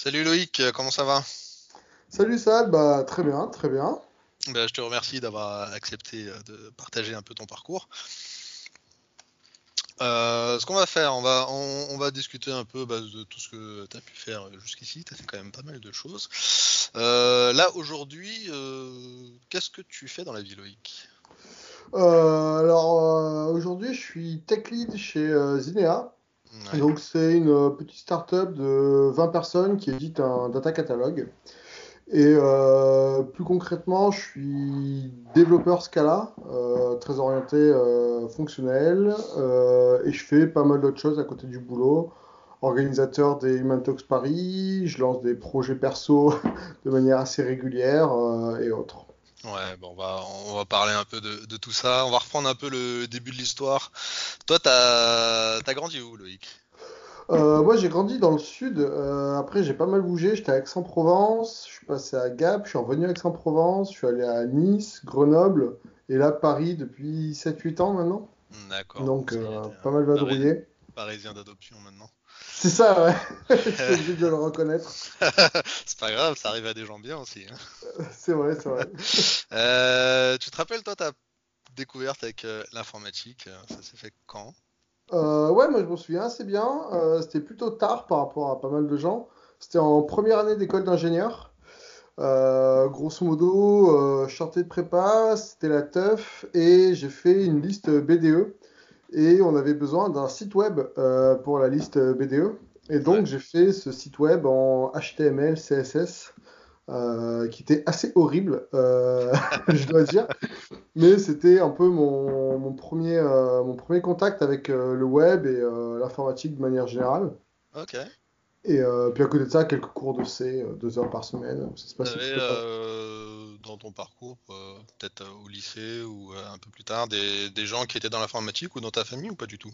Salut Loïc, euh, comment ça va? Salut Sal, bah très bien, très bien. Bah, je te remercie d'avoir accepté euh, de partager un peu ton parcours. Euh, ce qu'on va faire, on va, on, on va discuter un peu bah, de tout ce que tu as pu faire jusqu'ici. Tu as fait quand même pas mal de choses. Euh, là, aujourd'hui, euh, qu'est-ce que tu fais dans la vie, Loïc? Alors aujourd'hui, je suis tech lead chez Zinea. Donc c'est une euh, petite startup de 20 personnes qui édite un data catalogue. Et euh, plus concrètement, je suis développeur Scala, euh, très orienté fonctionnel, et je fais pas mal d'autres choses à côté du boulot. Organisateur des Human Talks Paris, je lance des projets perso de manière assez régulière et autres. Ouais, bon, on va, on va parler un peu de, de tout ça. On va reprendre un peu le début de l'histoire. Toi, t'as, t'as grandi où, Loïc? Euh, moi, j'ai grandi dans le sud. Euh, après, j'ai pas mal bougé. J'étais à Aix-en-Provence. Je suis passé à Gap. Je suis revenu à Aix-en-Provence. Je suis allé à Nice, Grenoble. Et là, Paris depuis 7-8 ans maintenant. D'accord. Donc, euh, pas mal vadrouillé. Parisien d'adoption maintenant. C'est ça, ouais. Je suis obligé de le reconnaître. C'est pas grave, ça arrive à des gens bien aussi. hein. C'est vrai, c'est vrai. Euh, tu te rappelles, toi, ta découverte avec euh, l'informatique, euh, ça s'est fait quand? Euh, ouais, moi, je m'en souviens assez bien. C'était plutôt tard par rapport à pas mal de gens. C'était en première année d'école d'ingénieur. Grosso modo, je sortais de prépa, c'était la teuf, et j'ai fait une liste BDE. Et on avait besoin d'un site web euh, pour la liste BDE. Et donc, Ouais. j'ai fait ce site web en HTML, CSS, euh, qui était assez horrible, euh, je dois dire. Mais c'était un peu mon, mon premier, euh, mon premier contact avec euh, le web et euh, l'informatique de manière générale. Ok. Et euh, puis à côté de ça, quelques cours de C, euh, deux heures par semaine. Ça se dans ton parcours, euh, peut-être euh, au lycée ou euh, un peu plus tard, des, des gens qui étaient dans l'informatique ou dans ta famille ou pas du tout?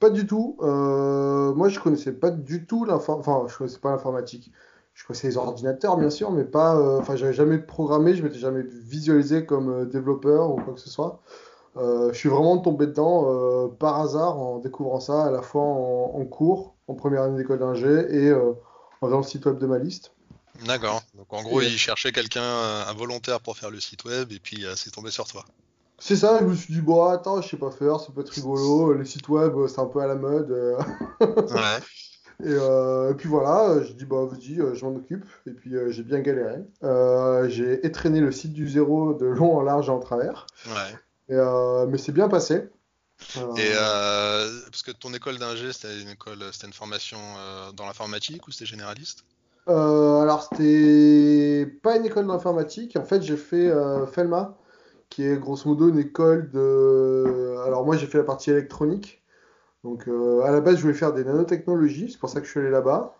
Pas du tout. Moi, je connaissais pas du tout l'informatique. Enfin, je connaissais pas l'informatique. Je connaissais les ordinateurs, bien sûr, mais pas. Enfin, j'avais jamais programmé, je m'étais jamais visualisé comme développeur ou quoi que ce soit. Euh, je suis vraiment tombé dedans euh, par hasard en découvrant ça à la fois en, en cours, en première année d'école d'ingé et euh, en faisant le site web de ma liste. D'accord. Donc en gros, ils cherchaient quelqu'un, euh, un volontaire pour faire le site web et puis euh, c'est tombé sur toi. C'est ça, je me suis dit, bon, attends, je sais pas faire, ça peut être rigolo, les sites web, euh, c'est un peu à la mode. euh. Ouais. Et, euh, et puis voilà, euh, j'ai dit, bah vas-y, euh, je m'en occupe. Et puis euh, j'ai bien galéré. Euh, j'ai étraîné le site du zéro de long en large et en travers. Ouais. Et, euh, mais c'est bien passé. Euh, Et euh, parce que ton école d'ingé, c'était une école, c'était une formation euh, dans l'informatique ou c'était généraliste? Euh, alors, c'était pas une école d'informatique. En fait, j'ai fait euh, Felma, qui est grosso modo une école de. Alors, moi, j'ai fait la partie électronique. Donc, euh, à la base, je voulais faire des nanotechnologies. C'est pour ça que je suis allé là-bas.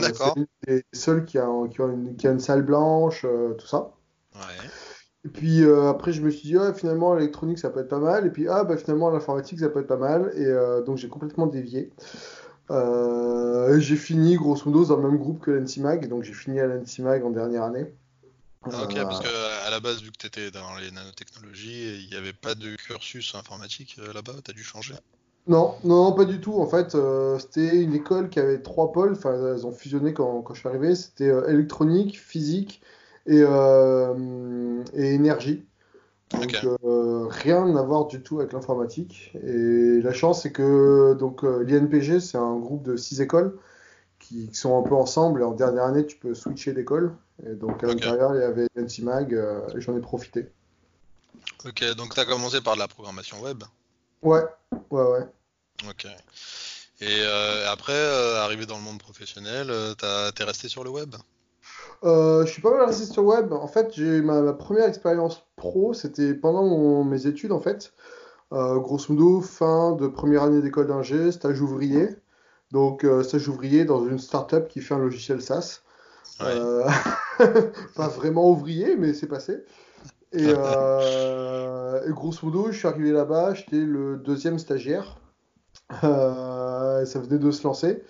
D'accord. c'est une des seules qui a, qui a une, qui a une salle blanche, tout ça. Ouais. Et puis euh, après, je me suis dit, ah, finalement, l'électronique, ça peut être pas mal. Et puis, ah, bah, finalement, l'informatique, ça peut être pas mal. Et euh, donc, j'ai complètement dévié. Euh, j'ai fini, grosso modo, dans le même groupe que l'NCMAG. Donc, j'ai fini à l'NCMAG en dernière année. Ah, Ok, Euh, parce que à la base, vu que tu étais dans les nanotechnologies, il n'y avait pas de cursus informatique euh, là-bas, t'as dû changer? non, non, pas du tout. En fait, euh, c'était une école qui avait trois pôles. Enfin, elles ont fusionné quand, quand je suis arrivé. C'était électronique, physique et, et énergie. Donc, euh, rien à voir du tout avec l'informatique. Et la chance, c'est que donc euh, l'INPG, c'est un groupe de six écoles qui, qui sont un peu ensemble. Et en dernière année, tu peux switcher d'école. Et donc, à l'intérieur, il y avait NCMAG euh, et j'en ai profité. Ok, donc tu as commencé par de la programmation web. Ouais, ouais, ouais. Ok. Et euh, après, arrivé dans le monde professionnel, t'as- t'es resté sur le web? Euh, je suis pas mal resté sur web. En fait, j'ai ma, ma première expérience pro, c'était pendant mon- mes études, en fait. Euh, grosso modo, fin de première année d'école d'ingé, stage ouvrier. Donc, euh, stage ouvrier dans une start-up qui fait un logiciel SaaS. Ouais. Pas vraiment ouvrier, mais c'est passé. Et, et grosso modo, je suis arrivé là-bas, j'étais le deuxième stagiaire. Ça venait de se lancer.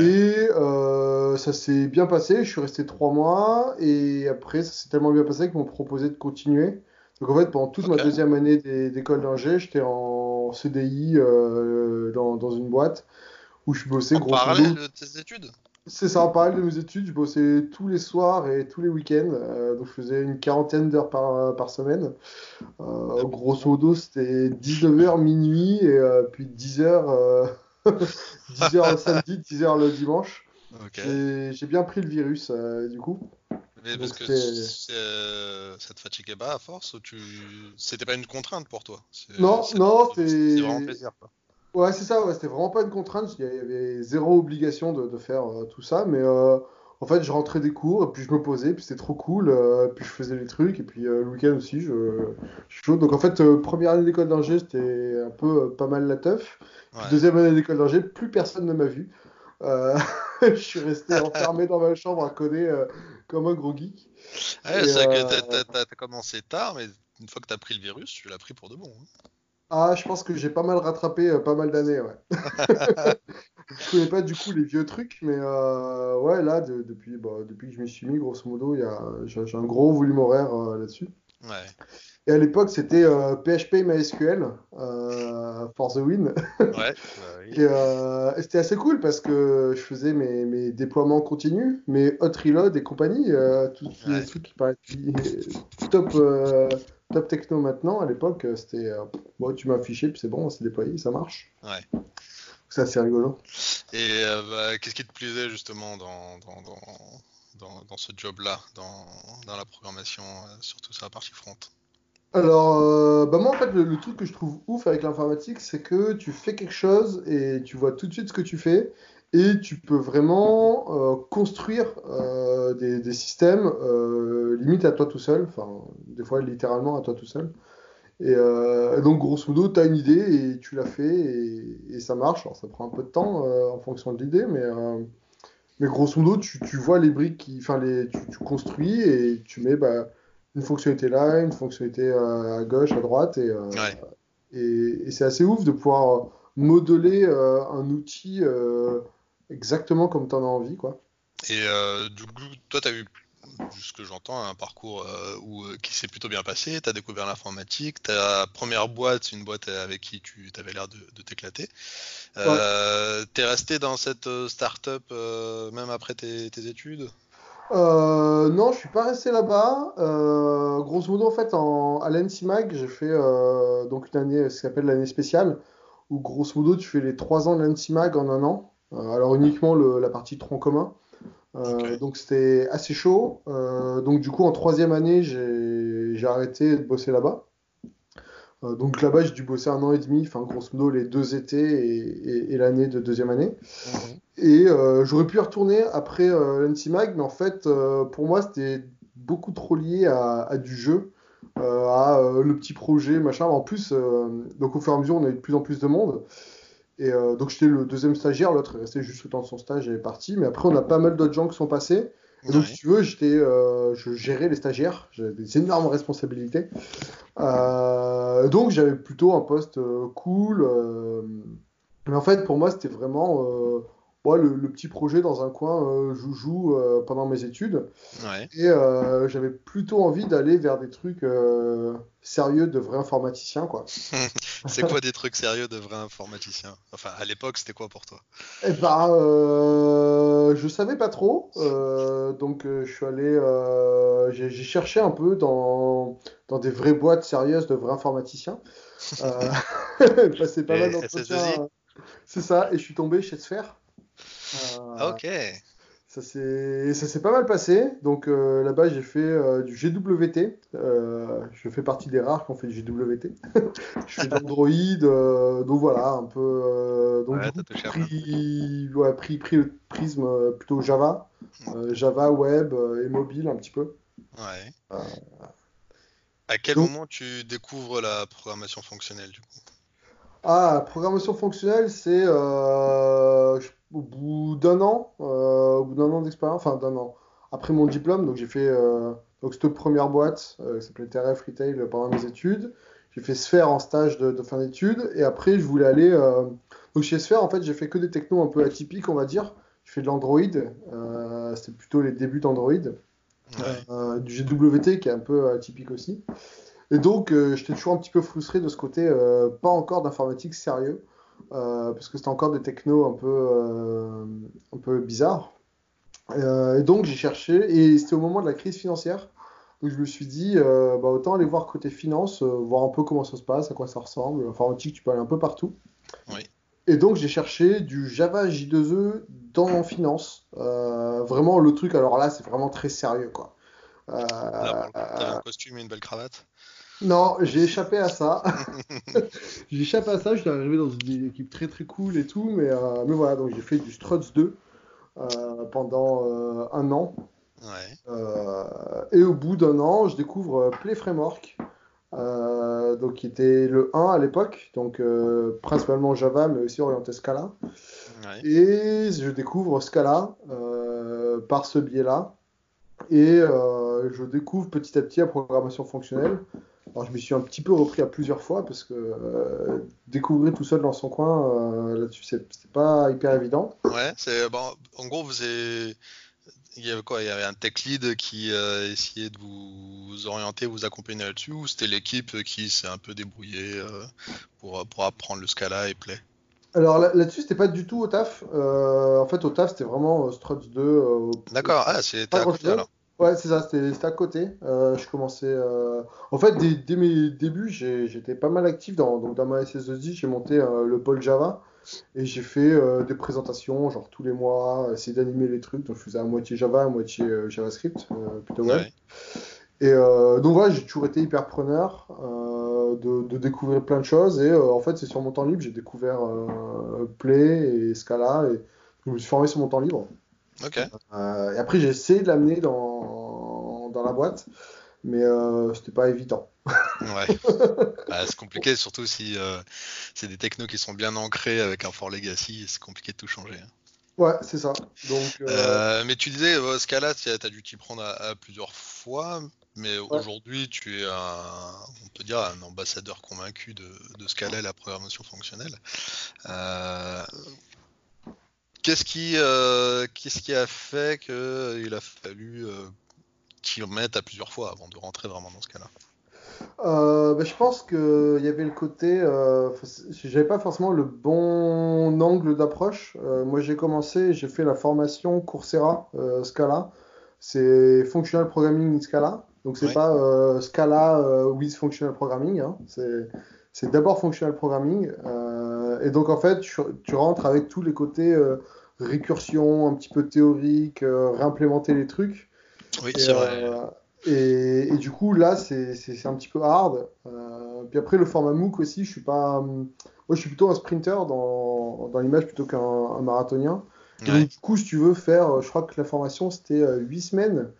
Et euh, ça s'est bien passé, je suis resté trois mois. Et après, ça s'est tellement bien passé qu'ils m'ont proposé de continuer. Donc en fait, pendant toute ma deuxième année d'é- d'école d'ingé, j'étais en CDI euh, dans, dans une boîte où je bossais En grosso parallèle de tes études? C'est ça, en parallèle de mes études, je bossais tous les soirs et tous les week-ends. euh, donc je faisais une quarantaine d'heures par, par semaine. Euh, grosso modo, c'était 19h minuit et puis 10h, 10h le samedi, 10h le dimanche. J'ai bien pris le virus euh, du coup. Mais parce Donc, que euh, ça te fatiguait pas à force ou tu c'était pas une contrainte pour toi? Non, non, c'est vraiment plaisir quoi. Ouais, c'est ça, ouais, c'était vraiment pas une contrainte. Il y avait zéro obligation de, de faire euh, tout ça, mais euh, en fait, je rentrais des cours et puis je me posais, puis c'était trop cool, euh, puis je faisais les trucs, et puis euh, le week-end aussi, je, je suis chaud. Donc en fait, euh, première année d'école d'ingé, c'était un peu pas mal la teuf. Puis Ouais. Deuxième année d'école d'ingé, plus personne ne m'a vu. Je suis resté enfermé dans ma chambre à coder comme un gros geek. Ouais, c'est vrai que t'as- t'as- t'as t'as commencé tard, mais une fois que t'as pris le virus, tu l'as pris pour de bon. hein. Ah, je pense que j'ai pas mal rattrapé euh, pas mal d'années, ouais. Je connais pas du coup les vieux trucs, mais euh, ouais, là, de- depuis, bah, depuis que je m'y suis mis, grosso modo, j'ai un gros volume horaire euh, là-dessus. Ouais. Et à l'époque, c'était euh, PHP MySQL euh, for the win. Ouais. bah oui. Et, euh, et c'était assez cool parce que je faisais mes, mes déploiements continus, mes hot reload et compagnie, euh, tous tous Ouais. les trucs qui paraissent top, euh, top techno maintenant. À l'époque, c'était bon, tu m'as affiché, puis c'est bon, c'est déployé, ça marche. Ouais. Ça, c'est rigolo. Et bah, qu'est-ce qui te plaisait justement dans, dans, dans, dans, ce job-là, dans, dans la programmation, surtout sur la partie front? Alors, euh, bah moi, en fait, le, truc que je trouve ouf avec l'informatique, c'est que tu fais quelque chose et tu vois tout de suite ce que tu fais et tu peux vraiment euh, construire euh, des, systèmes limite à toi tout seul, enfin, des fois littéralement à toi tout seul. Et, donc, grosso modo, tu as une idée et tu la fais et, ça marche. Alors, ça prend un peu de temps en fonction de l'idée, mais, mais grosso modo, tu, tu vois les briques, qui, enfin, les, tu, tu construis et tu mets bah, une fonctionnalité là, une fonctionnalité euh, à gauche, à droite, et, euh, Ouais. et, et c'est assez ouf de pouvoir modeler euh, un outil exactement comme tu en as envie, quoi. Et du coup, toi, tu as eu, de ce que j'entends, un parcours euh, où, qui s'est plutôt bien passé. Tu as découvert l'informatique. Ta première boîte, c'est une boîte avec qui tu avais l'air de, de t'éclater. Euh, Tu es resté dans cette start-up euh, même après tes, tes études? Euh, non, je suis pas resté là-bas. Euh, grosso modo, en fait, en, à l'NCMAG, j'ai fait euh, donc une année, ce qu'on appelle l'année spéciale, où grosso modo, tu fais les trois ans de l'NCMAG en un an. Euh, alors uniquement le- la partie tronc commun. Euh, donc c'était assez chaud. Euh, donc du coup, en troisième année, j'ai j'ai arrêté de bosser là-bas. Euh, donc là-bas, j'ai dû bosser un an et demi, enfin grosso modo les deux étés et, et- et l'année de deuxième année. Et euh, j'aurais pu y retourner après euh, l'NCMAG, mais en fait, pour moi, c'était beaucoup trop lié à, à du jeu, euh, à euh, le petit projet, machin. En plus, euh, donc au fur et à mesure, on a eu de plus en plus de monde. Et donc j'étais le deuxième stagiaire, l'autre est resté juste le temps de son stage et est parti. Mais après, on a pas mal d'autres gens qui sont passés. Et donc, Ouais. si tu veux, j'étais, euh, je gérais les stagiaires, j'avais des énormes responsabilités. Euh, donc, j'avais plutôt un poste euh, cool. mais en fait, pour moi, c'était vraiment ouais, le, le petit projet dans un coin euh, joujou euh, pendant mes études. Ouais. Et euh, j'avais plutôt envie d'aller vers des trucs sérieux de vrais informaticiens, quoi. C'est quoi des trucs sérieux de vrais informaticiens? Enfin, à l'époque, c'était quoi pour toi? Eh ben, euh, je savais pas trop, euh, donc je suis allé, euh, j'ai cherché un peu dans, dans des vraies boîtes sérieuses de vrais informaticiens. Euh, passé pas mal d'entretiens. SS2I? euh, C'est ça, et je suis tombé chez Sphere. Euh, Ah, ok. ça s'est pas mal passé. Donc euh, là-bas, j'ai fait euh, du GWT. Euh, je fais partie des rares qui ont fait du GWT. je fais d'Android. donc voilà, un peu. donc Ouais, coup, pris, ouais, pris, pris le prisme plutôt Java. Java, web et mobile un petit peu. Ouais. À quel donc- moment tu découvres la programmation fonctionnelle du coup? Ah, programmation fonctionnelle, c'est euh, je- au bout d'un an, euh, au bout d'un an d'expérience, enfin d'un an, après mon diplôme, donc j'ai fait euh, donc cette première boîte euh, qui s'appelait TRF Retail pendant mes études. J'ai fait Sphère en stage de, de fin d'études et après je voulais aller donc chez Sphère en fait j'ai fait que des technos un peu atypiques on va dire. J'ai fait de l'Android, euh, c'était plutôt les débuts d'Android. Ouais. Euh, du GWT qui est un peu atypique aussi. Et donc, euh, j'étais toujours un petit peu frustré de ce côté, pas encore d'informatique sérieux, parce que c'était encore des technos un peu, euh, un peu bizarres. Euh, et donc j'ai cherché, et c'était au moment de la crise financière, donc je me suis dit, euh, bah, autant aller voir côté finance, euh, voir un peu comment ça se passe, à quoi ça ressemble. Informatique, tu peux aller un peu partout. Oui. Et donc j'ai cherché du Java J2E dans finance. Euh, vraiment le truc, alors là c'est vraiment très sérieux quoi. Euh, Là, un costume et une belle cravate. Non, j'ai échappé à ça. j'ai échappé à ça, je suis arrivé dans une équipe très très cool et tout, mais, euh, mais voilà, donc j'ai fait du Struts 2 euh, pendant euh, un an. Ouais. Et au bout d'un an, je découvre Play Framework, donc qui était le 1 à l'époque, donc principalement Java, mais aussi orienté Scala. Ouais. Et je découvre Scala par ce biais-là. Et je découvre petit à petit la programmation fonctionnelle. Alors je me suis un petit peu repris à plusieurs fois parce que euh, découvrir tout seul dans son coin euh, là-dessus, c'est pas hyper évident. Ouais, c'est bon. En gros, vous avez... il y avait quoi? Il y avait un tech lead qui euh, essayait de vous orienter, vous accompagner là-dessus, ou c'était l'équipe qui s'est un peu débrouillée pour, pour apprendre le Scala et Play? Alors là- là-dessus, c'était pas du tout au taf. En fait, au taf, c'était vraiment Struts 2. euh, D'accord, ah, c'était à côté alors. Ouais, c'est ça, c'était à côté. Euh, je commençais. euh, En fait, dès, dès mes débuts, j'étais pas mal actif dans, donc dans ma SS2I. J'ai monté euh, le pôle Java et j'ai fait des présentations, genre tous les mois, essayer d'animer les trucs. Donc, je faisais à moitié Java, à moitié JavaScript, plutôt web. Ouais. Et donc, voilà, j'ai toujours été hyper preneur de, de découvrir plein de choses. Et en fait, c'est sur mon temps libre, j'ai découvert Play et Scala. Et je me suis formé sur mon temps libre. Ok. Euh, et après, j'ai essayé de l'amener dans, dans la boîte, mais euh, c'était pas évident. Ouais. Bah, c'est compliqué, surtout si euh, c'est des technos qui sont bien ancrés avec un fort legacy, c'est compliqué de tout changer. hein. Ouais, c'est ça. Donc, euh, Euh, mais tu disais, euh, Scala, tu as dû t'y prendre à, à plusieurs fois, mais aujourd'hui, tu es un, on peut dire, un ambassadeur convaincu de, de Scala et la programmation fonctionnelle. Euh, qu'est-ce qui, euh, qu'est-ce qui a fait qu'il a fallu euh, remettre à plusieurs fois avant de rentrer vraiment dans ce cas-là? euh, bah, je pense qu'il y avait le côté. Euh, j'avais pas forcément le bon angle d'approche. Euh, moi, j'ai commencé, j'ai fait la formation Coursera euh, Scala. C'est Functional Programming in Scala. Donc, c'est Ouais. pas euh, Scala euh, with Functional Programming. hein. C'est d'abord Functional Programming. Euh, et donc, en fait, tu, tu rentres avec tous les côtés euh, récursion, un petit peu théorique, euh, réimplémenter les trucs. Oui, Et, c'est vrai. euh, et, et du coup, là, c'est un petit peu hard. Euh, puis après, le format MOOC aussi, je suis pas. Moi, je suis plutôt un sprinter dans, dans l'image plutôt qu'un un marathonien. Et Ouais. du coup, si tu veux faire, je crois que la formation, c'était euh, 8 semaines.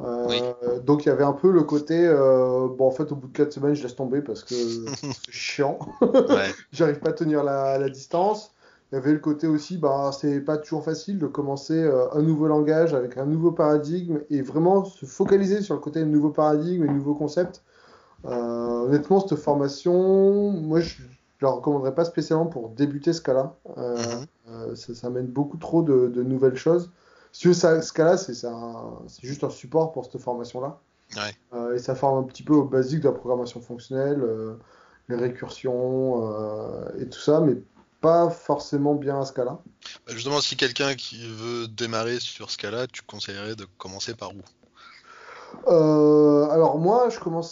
Euh, Oui. Donc, il y avait un peu le côté. euh, bon, en fait, au bout de 4 semaines, je laisse tomber parce que c'est chiant. Ouais. J'arrive pas à tenir la, la distance. Il y avait le côté aussi, bah, c'est pas toujours facile de commencer euh, un nouveau langage avec un nouveau paradigme et vraiment se focaliser sur le côté nouveau paradigme et nouveau concept. Euh, honnêtement, cette formation, moi, je la recommanderais pas spécialement pour débuter ce cas-là. Euh, Mhm. euh, ça, ça mène beaucoup trop de, de nouvelles choses. Si ça, ce cas-là, c'est juste un support pour cette formation-là. Ouais. Et ça forme un petit peu au basique de la programmation fonctionnelle, les récursions et tout ça, mais pas forcément bien à cas-là. Bah, Justement, si quelqu'un qui veut démarrer sur ce cas-là, tu conseillerais de commencer par où? Euh, alors moi, je commence,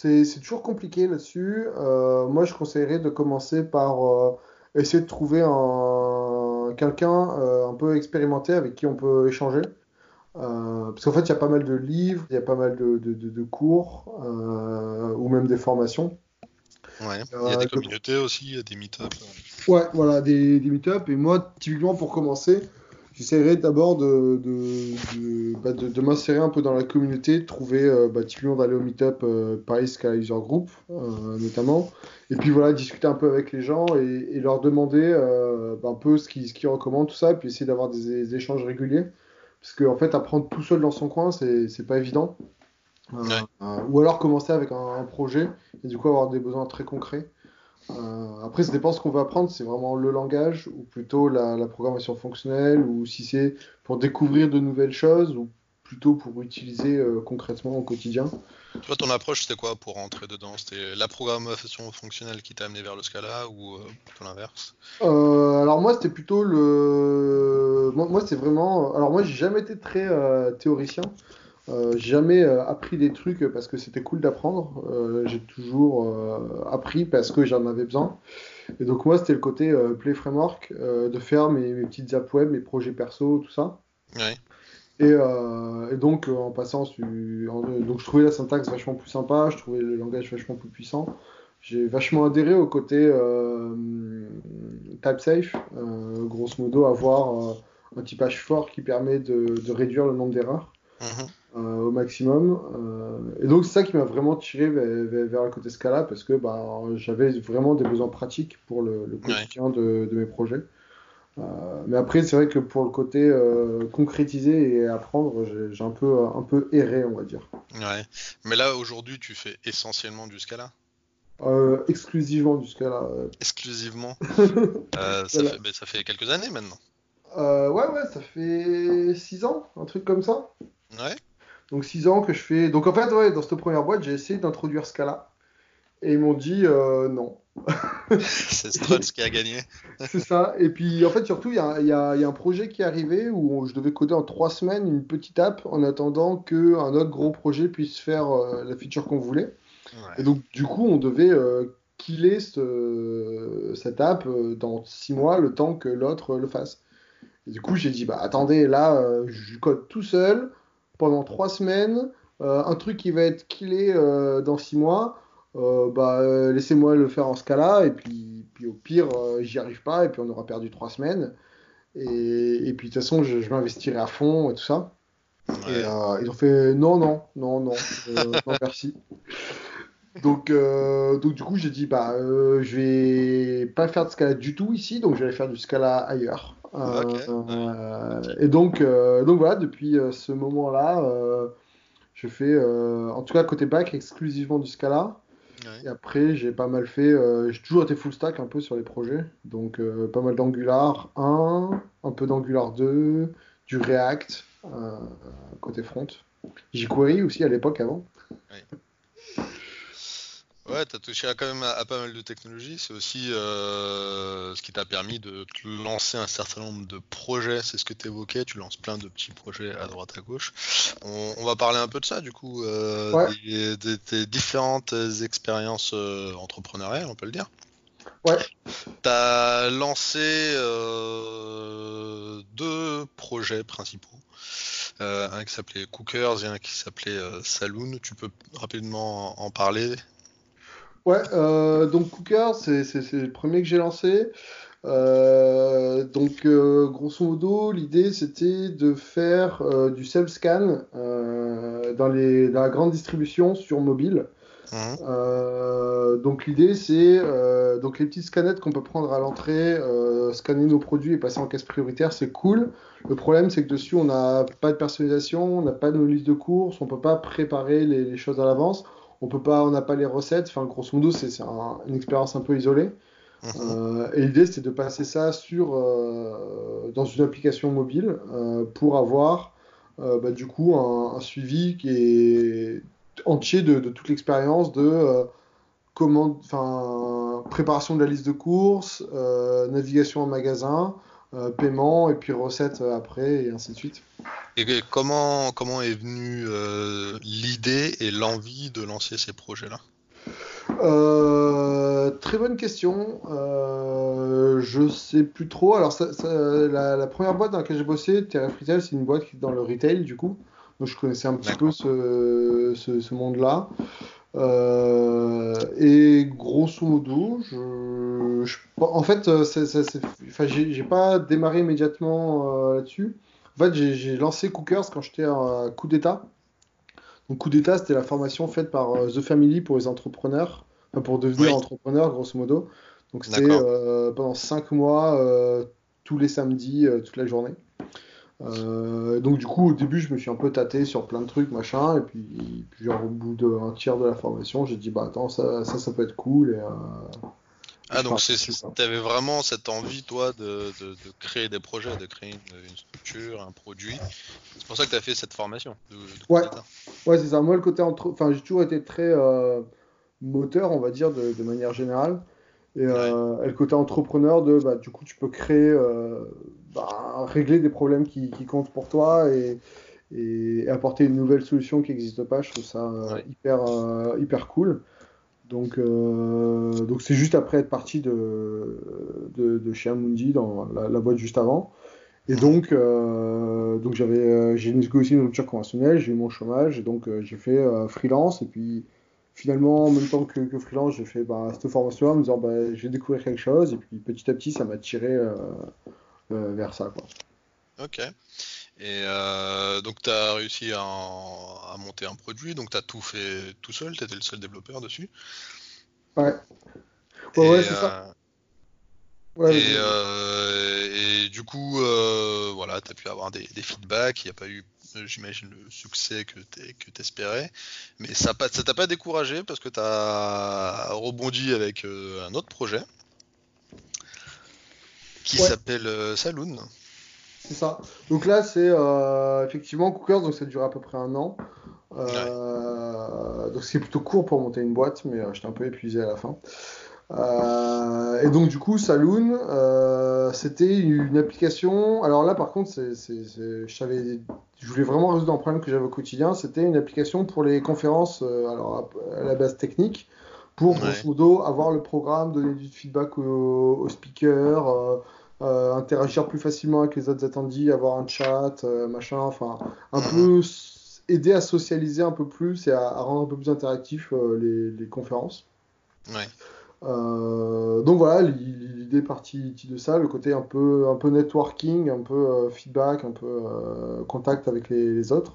c'est toujours compliqué là-dessus. Euh, moi, je conseillerais de commencer par euh, essayer de trouver un quelqu'un un peu expérimenté avec qui on peut échanger. Euh, parce qu'en fait, il y a pas mal de livres, il y a pas mal de, de- de- de cours euh, ou même des formations. Ouais. Il y a des communautés aussi, il y a des meet-ups. Ouais, voilà, des, des meet-up. Et moi, typiquement, pour commencer, j'essaierai d'abord de, de, de, bah, de- m'insérer un peu dans la communauté, trouver, euh, bah, typiquement d'aller au meet-up euh, Paris Scala User Group, euh, notamment. Et puis voilà, discuter un peu avec les gens et, et leur demander euh, bah, un peu ce qu'ils recommandent, tout ça, puis essayer d'avoir des, des échanges réguliers. Parce qu'en fait, apprendre tout seul dans son coin, c'est pas évident. Ouais. ou alors commencer avec un, un projet et du coup avoir des besoins très concrets. Euh, après, ça dépend ce qu'on veut apprendre, c'est vraiment le langage ou plutôt la, la programmation fonctionnelle ou si c'est pour découvrir de nouvelles choses ou plutôt pour utiliser euh, concrètement au quotidien. Toi, ton approche, c'était quoi pour rentrer dedans? C'était la programmation fonctionnelle qui t'a amené vers le Scala ou euh, plutôt l'inverse? Alors moi, c'était plutôt le, moi, moi, c'est vraiment. Alors, moi, j'ai jamais été très théoricien. Euh, jamais euh, appris des trucs parce que c'était cool d'apprendre. Euh, j'ai toujours appris parce que j'en avais besoin. Et donc, moi, c'était le côté Play Framework, de faire mes, mes petites apps web, mes projets perso, tout ça. Ouais. Et, et donc, en passant sur. en- donc, je trouvais la syntaxe vachement plus sympa, je trouvais le langage vachement plus puissant. J'ai vachement adhéré au côté type safe, euh, grosso modo, avoir un typage fort qui permet de, de réduire le nombre d'erreurs Mhm. Euh, au maximum. Euh, et donc, c'est ça qui m'a vraiment tiré vers, vers- vers le côté Scala parce que bah, j'avais vraiment des besoins pratiques pour le, le quotidien de, de mes projets. Euh, mais après, c'est vrai que pour le côté concrétiser et apprendre, j'ai un peu, un peu erré, on va dire. Ouais. Mais là, aujourd'hui, tu fais essentiellement du Scala. Exclusivement du Scala. Exclusivement? Ça, Voilà. fait, ça fait quelques années maintenant. Ouais, ouais, ça fait 6 ans, un truc comme ça. Ouais. Donc 6 ans que je fais. Donc en fait, ouais, dans cette première boîte, j'ai essayé d'introduire Scala. Et ils m'ont dit euh, non. C'est Struts qui a gagné. C'est ça. Et puis, en fait, surtout, il y a, y y un projet qui est arrivé où je devais coder en trois semaines une petite app en attendant qu'un autre gros projet puisse faire euh, la feature qu'on voulait. Et donc, du coup, on devait euh, killer ce- cette app euh, dans six mois, le temps que l'autre le fasse. Et du coup, j'ai dit, bah attendez, là, euh, je code tout seul pendant trois semaines, euh, un truc qui va être killé euh, dans six mois. euh, bah, laissez-moi le faire en Scala, et puis, puis au pire, j'y arrive pas, et puis on aura perdu trois semaines. Et, et puis de toute façon, je, je m'investirai à fond et tout ça. Et Ouais. ils ont fait non, non, non, non, non, merci. Donc, euh, donc du coup, j'ai dit bah euh, je vais pas faire de Scala du tout ici, donc je vais aller faire du Scala ailleurs. Euh, euh, et donc, euh, donc voilà, depuis ce moment-là, je fais, en tout cas côté back, exclusivement du Scala. Ouais. Et après, j'ai pas mal fait, euh, j'ai toujours été full stack un peu sur les projets, donc euh, pas mal d'Angular 1, un peu d'Angular 2, du React euh, côté front. jQuery aussi à l'époque avant. Ouais, t'as touché à, quand même à, à pas mal de technologies. C'est aussi euh, ce qui t'a permis de te lancer un certain nombre de projets. C'est ce que tu évoquais. Tu lances plein de petits projets à droite à gauche. On, on va parler un peu de ça, du coup, euh, Ouais. des, des- tes différentes expériences euh, entrepreneuriales, on peut le dire. Ouais. T'as lancé euh, deux projets principaux. Euh, un qui s'appelait Cookers et un qui s'appelait euh, Saloon. Tu peux rapidement en, en parler Ouais, euh, donc Cooker, c'est le premier que j'ai lancé. Euh, donc, euh, grosso modo, l'idée c'était de faire du self-scan dans les, dans la grande distribution sur mobile. Mhm. Donc l'idée c'est donc les petites scanettes qu'on peut prendre à l'entrée, scanner nos produits et passer en caisse prioritaire, c'est cool. Le problème c'est que dessus on n'a pas de personnalisation, on n'a pas de liste de courses, on peut pas préparer les, les choses à l'avance, on peut pas, on n'a pas les recettes. Enfin grosso modo c'est c'est un- une expérience un peu isolée. Mhm. Euh, et l'idée c'était de passer ça sur euh, dans une application mobile euh, pour avoir bah, du coup un, un suivi qui est entier de, de toute l'expérience de comment, enfin, préparation de la liste de courses, navigation en magasin, euh, paiement et puis recettes après et ainsi de suite. Et comment, comment est venue euh, l'idée et l'envie de lancer ces projets-là? Euh, très bonne question. Euh, je sais plus trop. Alors, ça- ça- la, la première boîte dans laquelle j'ai bossé, TRF Retail, c'est une boîte qui est dans le retail, du coup. Donc, je connaissais un petit peu ce, ce monde-là. Euh, et grosso modo, je, je- en fait, euh, enfin, j'ai pas démarré immédiatement euh, là-dessus. En fait, j'ai lancé Cookers quand j'étais à Coup d'État. Donc, Coup d'État, c'était la formation faite par euh, The Family pour les entrepreneurs, enfin, pour devenir Oui. entrepreneur, grosso modo. Donc, c'était pendant 5 mois, tous les samedis, toute la journée. Euh, donc, du coup, au début, je me suis un peu tâté sur plein de trucs, machin, et puis, puis genre, au bout d'un tiers de la formation, j'ai dit, bah attends, ça, ça, ça peut être cool. Et, euh, Ah, donc c'est, t'avais vraiment cette envie, toi, de, de, de créer des projets, de créer une, une structure, un produit. C'est pour ça que tu as fait cette formation de, Ouais. Ouais, c'est ça. Moi, le côté entre... Enfin, j'ai toujours été très euh, moteur, on va dire, de, de manière générale. Et, euh, et le côté entrepreneur de, bah, du coup, tu peux créer euh, bah, régler des problèmes qui, qui, comptent pour toi et, et, apporter une nouvelle solution qui n'existe pas. Je trouve ça hyper, hyper cool. Donc, donc c'est juste après être parti de, de, de chez Amundi dans la, la, boîte juste avant. Et donc, donc j'avais, j'ai négocié une rupture conventionnelle, j'ai eu mon chômage, et donc j'ai fait freelance. Et puis, finalement, en même temps que, que freelance, j'ai fait bah, cette formation en me disant bah, je vais découvrir quelque chose. Et puis petit à petit, ça m'a tiré euh, euh, vers ça. Quoi. Ok. Et euh, donc, tu as réussi à, à, monter un produit, donc tu as tout fait tout seul, tu étais le seul développeur dessus. Ouais. Ouais, ouais c'est ça. Ouais, et, et, du coup, voilà, tu as pu avoir des, des feedbacks, il n'y a pas eu j'imagine, le succès que tu espérais. Mais ça ne t'a pas découragé parce que tu as rebondi avec euh, un autre projet qui s'appelle euh, Saloon. C'est ça. Donc là, c'est euh, effectivement Cookers, donc ça dure à peu près un an. Donc c'est plutôt court pour monter une boîte, mais j'étais un peu épuisé à la fin. Euh, et donc du coup, Saloon, euh, c'était une application. Alors là, par contre, c'est, je, savais, je voulais vraiment résoudre un problème que j'avais au quotidien. C'était une application pour les conférences, euh, alors à, la base technique, pour grosso modo avoir le programme, donner du feedback aux, speakers. interagir plus facilement avec les autres attendus, avoir un chat, machin, enfin, un peu aider à socialiser un peu plus et à, rendre un peu plus interactif les, les, conférences. Ouais. Euh, donc voilà, l'idée partie de ça, le côté un peu, un peu networking, un peu euh, feedback, un peu euh, contact avec les, autres.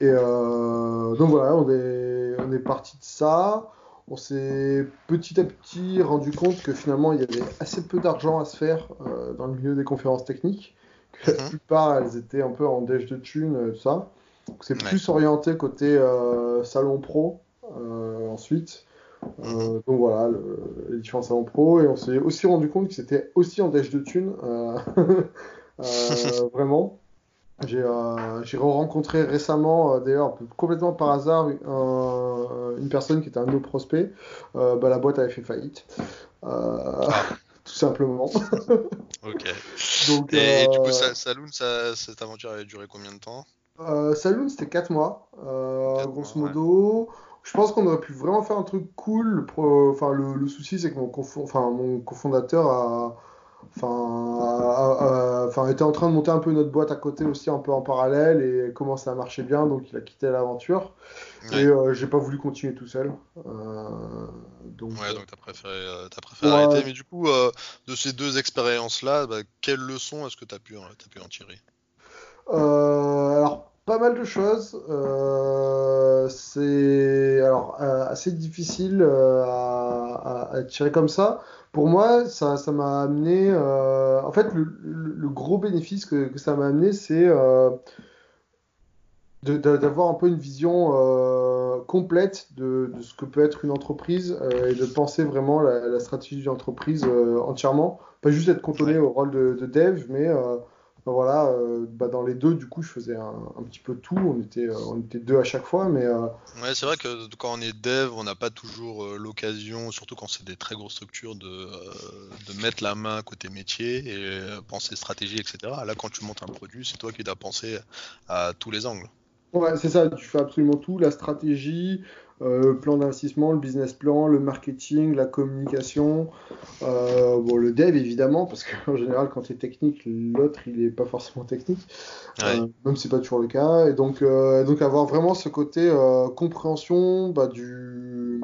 Et donc voilà, on est, on est parti de ça. On s'est petit à petit rendu compte que finalement il y avait assez peu d'argent à se faire dans le milieu des conférences techniques, que la mhm. plupart elles étaient un peu en déj de thunes, tout ça. Donc c'est plus orienté côté salon pro ensuite. Euh, donc voilà, le, les différents salons pro. Et on s'est aussi rendu compte que c'était aussi en dèche de thunes. Euh, euh, vraiment. J'ai rencontré récemment, d'ailleurs, complètement par hasard, une personne qui était un de nos prospects. Bah, la boîte avait fait faillite. Tout simplement. ok. Donc, et, du coup, Saloon, ça, cette aventure avait duré combien de temps? Saloon, c'était 4 mois, grosso modo. Je pense qu'on aurait pu vraiment faire un truc cool. Enfin, le, le souci, c'est que mon, enfin, mon cofondateur a, enfin, enfin, était en train de monter un peu notre boîte à côté aussi, un peu en parallèle, et commençait à marcher bien, donc il a quitté l'aventure. Et euh, j'ai pas voulu continuer tout seul. Euh, donc, ouais, donc t'as préféré, euh, as préféré arrêter. Mais du coup, euh, de ces deux expériences-là, bah, quelles leçons est-ce que tu as, pu, as pu en tirer? Alors, pas mal de choses. Euh, c'est alors euh, assez difficile euh, à, à, tirer comme ça. Pour moi, ça, ça m'a amené. en fait, le, le, gros bénéfice que, que ça m'a amené, c'est d'avoir un peu une vision complète de, de, ce que peut être une entreprise et de penser vraiment la, la stratégie d'une entreprise entièrement. Pas juste être cantonné au rôle de, de dev, mais voilà, euh, bah dans les deux, du coup, je faisais un, un, petit peu tout. On était, euh, on était deux à chaque fois, mais. Euh, ouais, c'est vrai que quand on est dev, on n'a pas toujours l'occasion, surtout quand c'est des très grosses structures, de, de mettre la main côté métier et penser stratégie, etc. Là, quand tu montes un produit, c'est toi qui dois penser à tous les angles. Ouais, c'est ça, tu fais absolument tout, la stratégie, le plan d'investissement, le business plan, le marketing, la communication, euh, bon, le dev évidemment, parce qu'en général, quand tu es technique, l'autre il n'est pas forcément technique, euh, même si c'est pas toujours le cas. Et donc, donc avoir vraiment ce côté compréhension bah, du,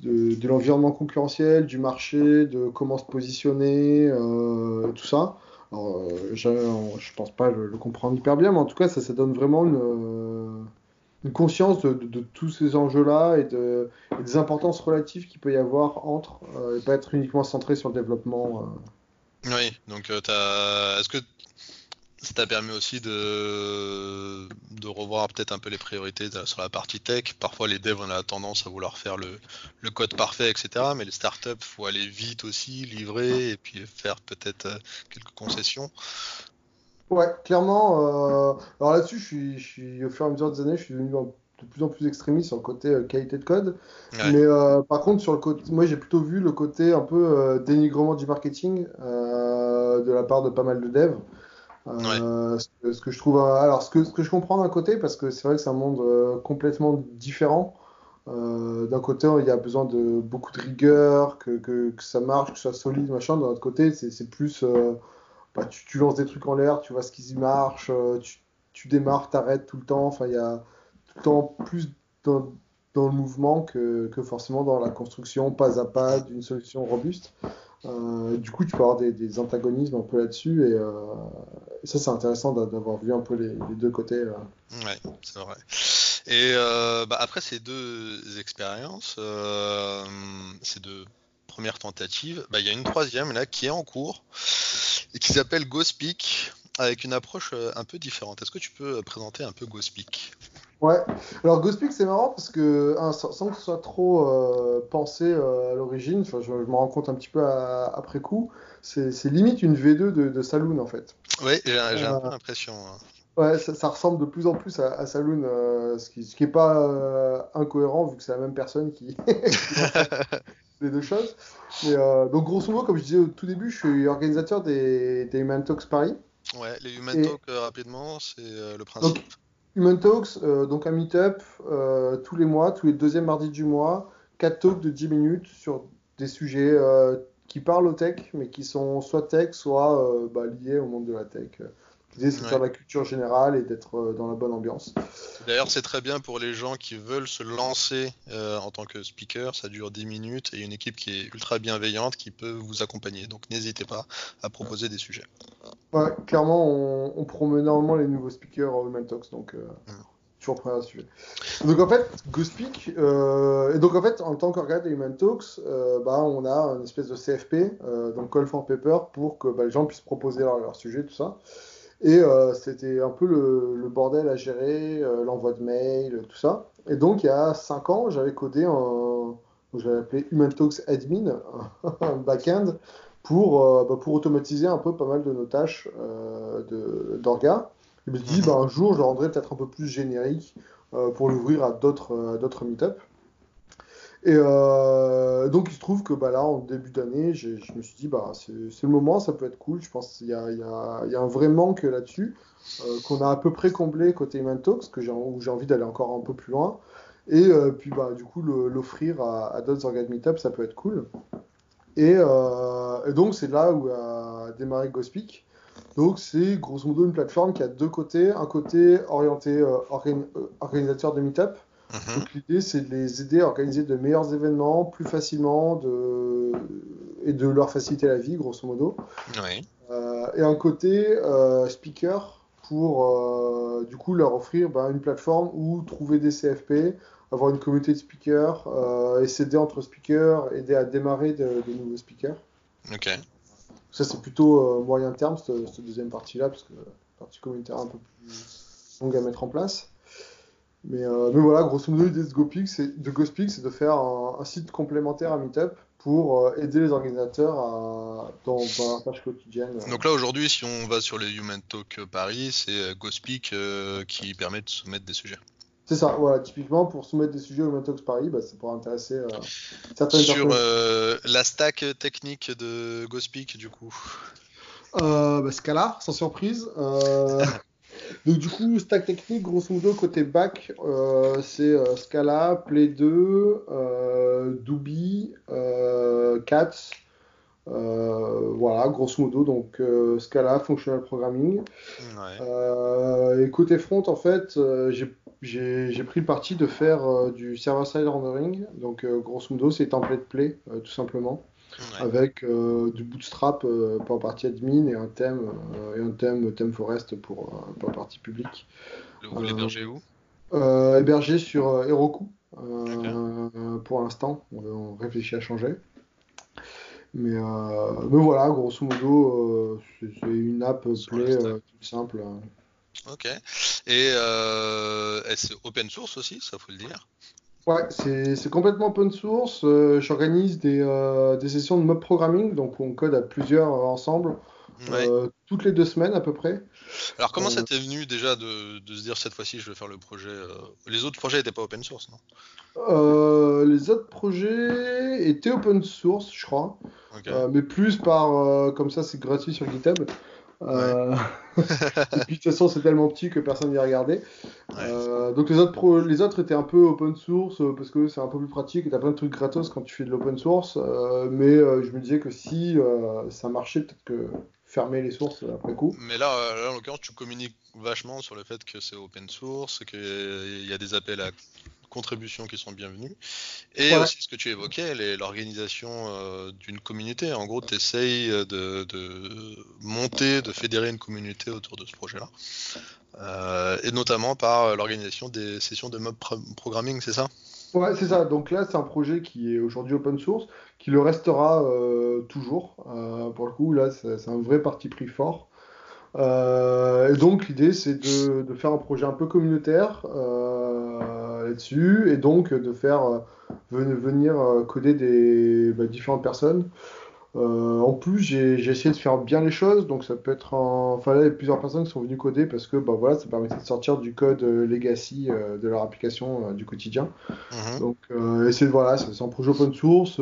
de, de l'environnement concurrentiel, du marché, de comment se positionner, tout ça. Alors, je, je pense pas le, le, comprendre hyper bien, mais en tout cas, ça, ça donne vraiment une une conscience de, de, tous ces enjeux-là et, de, et des importances relatives qu'il peut y avoir entre, euh, et pas être uniquement centré sur le développement. Euh. Oui, donc euh, est-ce que ça t'a permis aussi de, de revoir peut-être un peu les priorités sur la partie tech? Parfois, les devs, on a tendance à vouloir faire le, le code parfait, etc. Mais les startups, il faut aller vite aussi, livrer et puis faire peut-être quelques concessions. Ouais, clairement. Euh, alors là-dessus, je suis, je suis, au fur et à mesure des années, je suis devenu de plus en plus extrémiste sur le côté euh, qualité de code. Mais euh, par contre, sur le côté, moi, j'ai plutôt vu le côté un peu dénigrement du marketing. de la part de pas mal de devs. Ce, que, ce, que, je trouve, alors ce que, ce que je comprends d'un côté, parce que c'est vrai que c'est un monde complètement différent. Euh, d'un côté, il y a besoin de beaucoup de rigueur, que, que, que ça marche, que ça soit solide, machin. D'un autre côté, c'est plus, euh, bah, tu, tu, lances des trucs en l'air, tu vois ce qui marche, euh, tu, tu démarres, t'arrêtes tout le temps. Enfin, il y a tout le temps plus dans, le mouvement que, forcément dans la construction pas à pas d'une solution robuste. Euh, du coup, tu peux avoir des, antagonismes un peu là-dessus, et, euh, ça, c'est intéressant d'avoir vu un peu les, deux côtés. Euh. Ouais, c'est vrai. Et bah, après ces deux expériences, ces deux premières tentatives, bah, il y a une troisième là qui est en cours qui s'appelle GoSpeak avec une approche euh, un peu différente. Est-ce que tu peux présenter un peu GoSpeak Ouais, alors GoSpeak c'est marrant parce que hein, sans, que ce soit trop euh, pensé euh, à l'origine, je, je me rends compte un petit peu à, après coup, c'est limite une V2 de, de Saloon en fait. Oui, j'ai un peu l'impression. Hein. Ouais, ça, ça, ressemble de plus en plus à, à Saloon, euh, ce qui n'est pas euh, incohérent vu que c'est la même personne qui, les deux choses. Mais, euh, donc grosso modo, comme je disais au tout début, je suis organisateur des, des Human Talks Paris. Ouais, les Human Et... Talks, euh, rapidement, c'est euh, le principe. Donc, Human Talks, donc un meet-up tous les mois, tous les deuxièmes mardis du mois, 4 talks de 10 minutes sur des sujets qui parlent au tech, mais qui sont soit tech, soit bah, liés au monde de la tech. L'idée, c'est de faire la culture générale et d'être euh, dans la bonne ambiance. D'ailleurs, c'est très bien pour les gens qui veulent se lancer euh, en tant que speaker. Ça dure 10 minutes et une équipe qui est ultra bienveillante qui peut vous accompagner. Donc, n'hésitez pas à proposer des sujets. Ouais, clairement, on, on promeut énormément les nouveaux speakers au Human Talks. Donc, euh, mm. toujours prêt à suivre. Donc, en fait, GoSpeak, euh, et donc, en fait, en tant qu'organe des Human Talks, euh, bah, on a une espèce de CFP, euh, donc Call for Paper, pour que bah, les gens puissent proposer leur, leur sujet, tout ça. Et euh, c'était un peu le, le, bordel à gérer, euh, l'envoi de mails, tout ça. Et donc, il y a 5 ans, j'avais codé un, j'avais appelé Human Talks Admin, un back-end, pour, euh, bah, pour automatiser un peu pas mal de nos tâches d'orga. Et je me suis dit, bah, un jour, je le rendrai peut-être un peu plus générique pour l'ouvrir à d'autres meet-ups. Et euh, donc il se trouve que bah, là, en début d'année, je me suis dit, bah, c'est le moment, ça peut être cool. Je pense qu'il y, y, y, a un vrai manque là-dessus, euh, qu'on a à peu près comblé côté Talks, que où j'ai envie d'aller encore un peu plus loin. Et euh, puis bah, du coup, l'offrir à, d'autres organes meetup, ça peut être cool. Et, donc c'est là où a démarré GoSpeak. Donc c'est grosso modo une plateforme qui a deux côtés. Un côté orienté organ organisateur de meetup, Mmh. Donc l'idée c'est de les aider à organiser de meilleurs événements plus facilement de... et de leur faciliter la vie grosso modo. Oui. Euh, et un côté euh, speaker pour euh, du coup leur offrir bah, une plateforme où trouver des CFP, avoir une communauté de speakers et s'aider entre speakers, aider à démarrer de, de nouveaux speakers. Ok. Ça c'est plutôt moyen terme cette, cette deuxième partie là parce que la partie communautaire est un peu plus longue à mettre en place. Mais, euh, mais, voilà, grosso modo, l'idée de GoSpeak, c'est de, c'est faire un, un, site complémentaire à Meetup pour euh, aider les organisateurs à, dans, dans leur tâche quotidienne. Donc là, aujourd'hui, si on va sur les Human Talk Paris, c'est GoSpeak euh, qui permet de soumettre des sujets. C'est ça, voilà, typiquement pour soumettre des sujets au Human Talks Paris, bah, ça pourrait intéresser euh, certaines Sur la stack technique de GoSpeak, du coup bah, Scala, sans surprise. Donc du coup, stack technique, grosso modo, côté back, euh, c'est euh, Scala, Play 2, euh, Doobie, Cats, voilà, grosso modo, donc Scala, Functional Programming. Ouais. et côté front, en fait, j'ai pris le parti de faire du server-side rendering, donc grosso modo, c'est template play, tout simplement ouais. avec euh, du bootstrap euh, pour la partie admin et un thème euh, et un thème thème forest pour, pour la partie publique. Vous l'hébergez où? Hébergé sur Heroku okay. pour l'instant. On, réfléchit à changer. Mais, mais voilà, grosso modo, c'est une app play simple. Ok. Et c'est open source aussi, ça faut le dire. Ouais, c'est complètement open source. Euh, J'organise des, euh, des, sessions de mob programming, donc on code à plusieurs euh, ensemble. toutes les deux semaines à peu près. Alors comment ça t'est venu déjà de, de, se dire cette fois-ci je vais faire le projet Les autres projets n'étaient pas open source, non? Les autres projets étaient open source, je crois, mais plus par comme ça c'est gratuit sur GitHub. Euh, et puis de toute façon, c'est tellement petit que personne n'y a regardé. Euh, donc les autres, les autres étaient un peu open source euh, parce que c'est un peu plus pratique et t'as plein de trucs gratos quand tu fais de l'open source. mais je me disais que si ça marchait, peut-être que fermer les sources après coup. Mais là, là en l'occurrence, tu communiques vachement sur le fait que c'est open source, qu'il y a des appels à contributions qui sont bienvenues. Et aussi ce que tu évoquais, l'organisation euh, d'une communauté. En gros, tu essayes de, monter, de fédérer une communauté autour de ce projet-là. Euh, et notamment par l'organisation des sessions de mob programming, c'est ça? Ouais, c'est ça. Donc là, c'est un projet qui est aujourd'hui open source, qui le restera euh, toujours. pour le coup, là, c'est un vrai parti pris fort. et donc l'idée c'est de, faire un projet un peu communautaire là-dessus et donc de faire euh, venir euh, coder des bah, différentes personnes. Euh, en plus, j'ai essayé de faire bien les choses, donc ça peut être Enfin, là, il y a plusieurs personnes qui sont venues coder parce que bah, voilà, ça permettait de sortir du code legacy de leur application du quotidien. Mhm. Donc, essayer de, voilà, c'est un projet open source,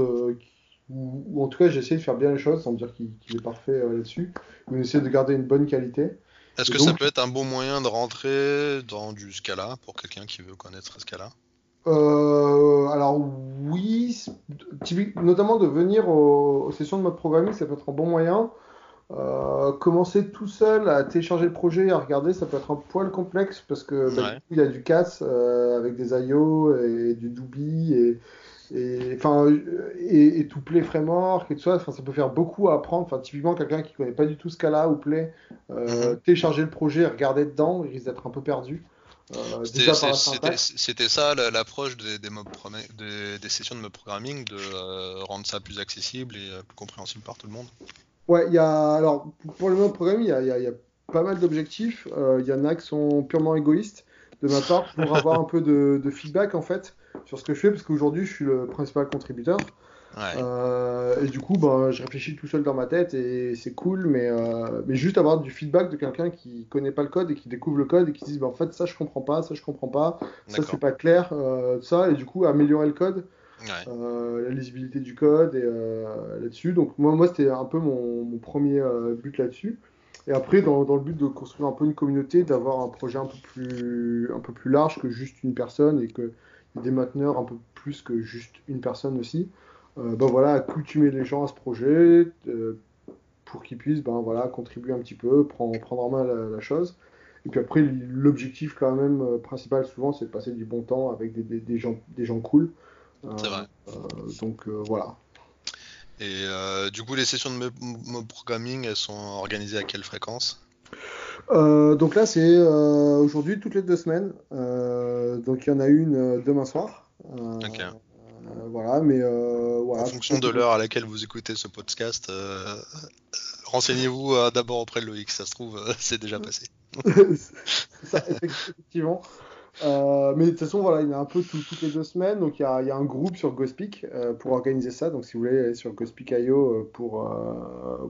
ou, en tout cas, j'ai essayé de faire bien les choses sans dire qu'il est parfait là-dessus. On essaie de garder une bonne qualité. Est-ce que ça peut être un bon moyen de rentrer dans du Scala pour quelqu'un qui veut connaître Scala? Euh, alors oui, notamment de venir aux, sessions de mode programming, ça peut être un bon moyen. Euh, commencer tout seul à télécharger le projet et à regarder, ça peut être un poil complexe parce que bah, il y a du CAS euh, avec des IO et du Doobie et, et enfin et, tout Play Framework et tout ça enfin ça peut faire beaucoup à apprendre. Enfin typiquement quelqu'un qui connaît pas du tout Scala ou Play euh, mhm. télécharger le projet regarder dedans il risque d'être un peu perdu. Euh, c'était ça l'approche des, des, sessions de mob programming de euh, rendre ça plus accessible et plus compréhensible par tout le monde. Ouais il y a alors pour le mob programming il y a, y a, pas mal d'objectifs. Il y en a qui sont purement égoïstes de ma part pour avoir un peu de, de feedback en fait sur ce que je fais parce qu'aujourd'hui je suis le principal contributeur. Euh, et du coup, ben, je réfléchis tout seul dans ma tête et c'est cool, mais, euh, mais juste avoir du feedback de quelqu'un qui connaît pas le code et qui découvre le code et qui dit ben, en fait ça je comprends pas, ça je comprends pas, ça c'est pas clair, euh, ça et du coup améliorer le code, la lisibilité du code et là-dessus. Donc moi, moi c'était un peu mon, mon premier but là-dessus. Et après, dans, dans, le but de construire un peu une communauté, d'avoir un projet un peu plus un peu plus large que juste une personne et que des mainteneurs un peu plus que juste une personne aussi. Euh, ben voilà, accoutumer les gens à ce projet euh, pour qu'ils puissent ben voilà, contribuer un petit peu, prendre, prendre en main la, chose. Et puis après, l'objectif quand même euh, principal souvent, c'est de passer du bon temps avec des, des, des gens, des gens cool. c'est vrai. donc voilà. Et du coup, les sessions de mob programming, elles sont organisées à quelle fréquence? Euh, donc là, c'est euh, aujourd'hui toutes les deux semaines. Euh, donc il y en a une demain soir. voilà, mais voilà. En fonction de l'heure à laquelle vous écoutez ce podcast, renseignez-vous d'abord auprès de Loïc. Ça se trouve, c'est déjà passé. ça, effectivement. mais de toute façon, voilà, il y en a un peu toutes les deux semaines. Donc, il y a, y a un groupe sur Ghostpeak pour organiser ça. Donc, si vous voulez aller sur Ghostpeak.io pour,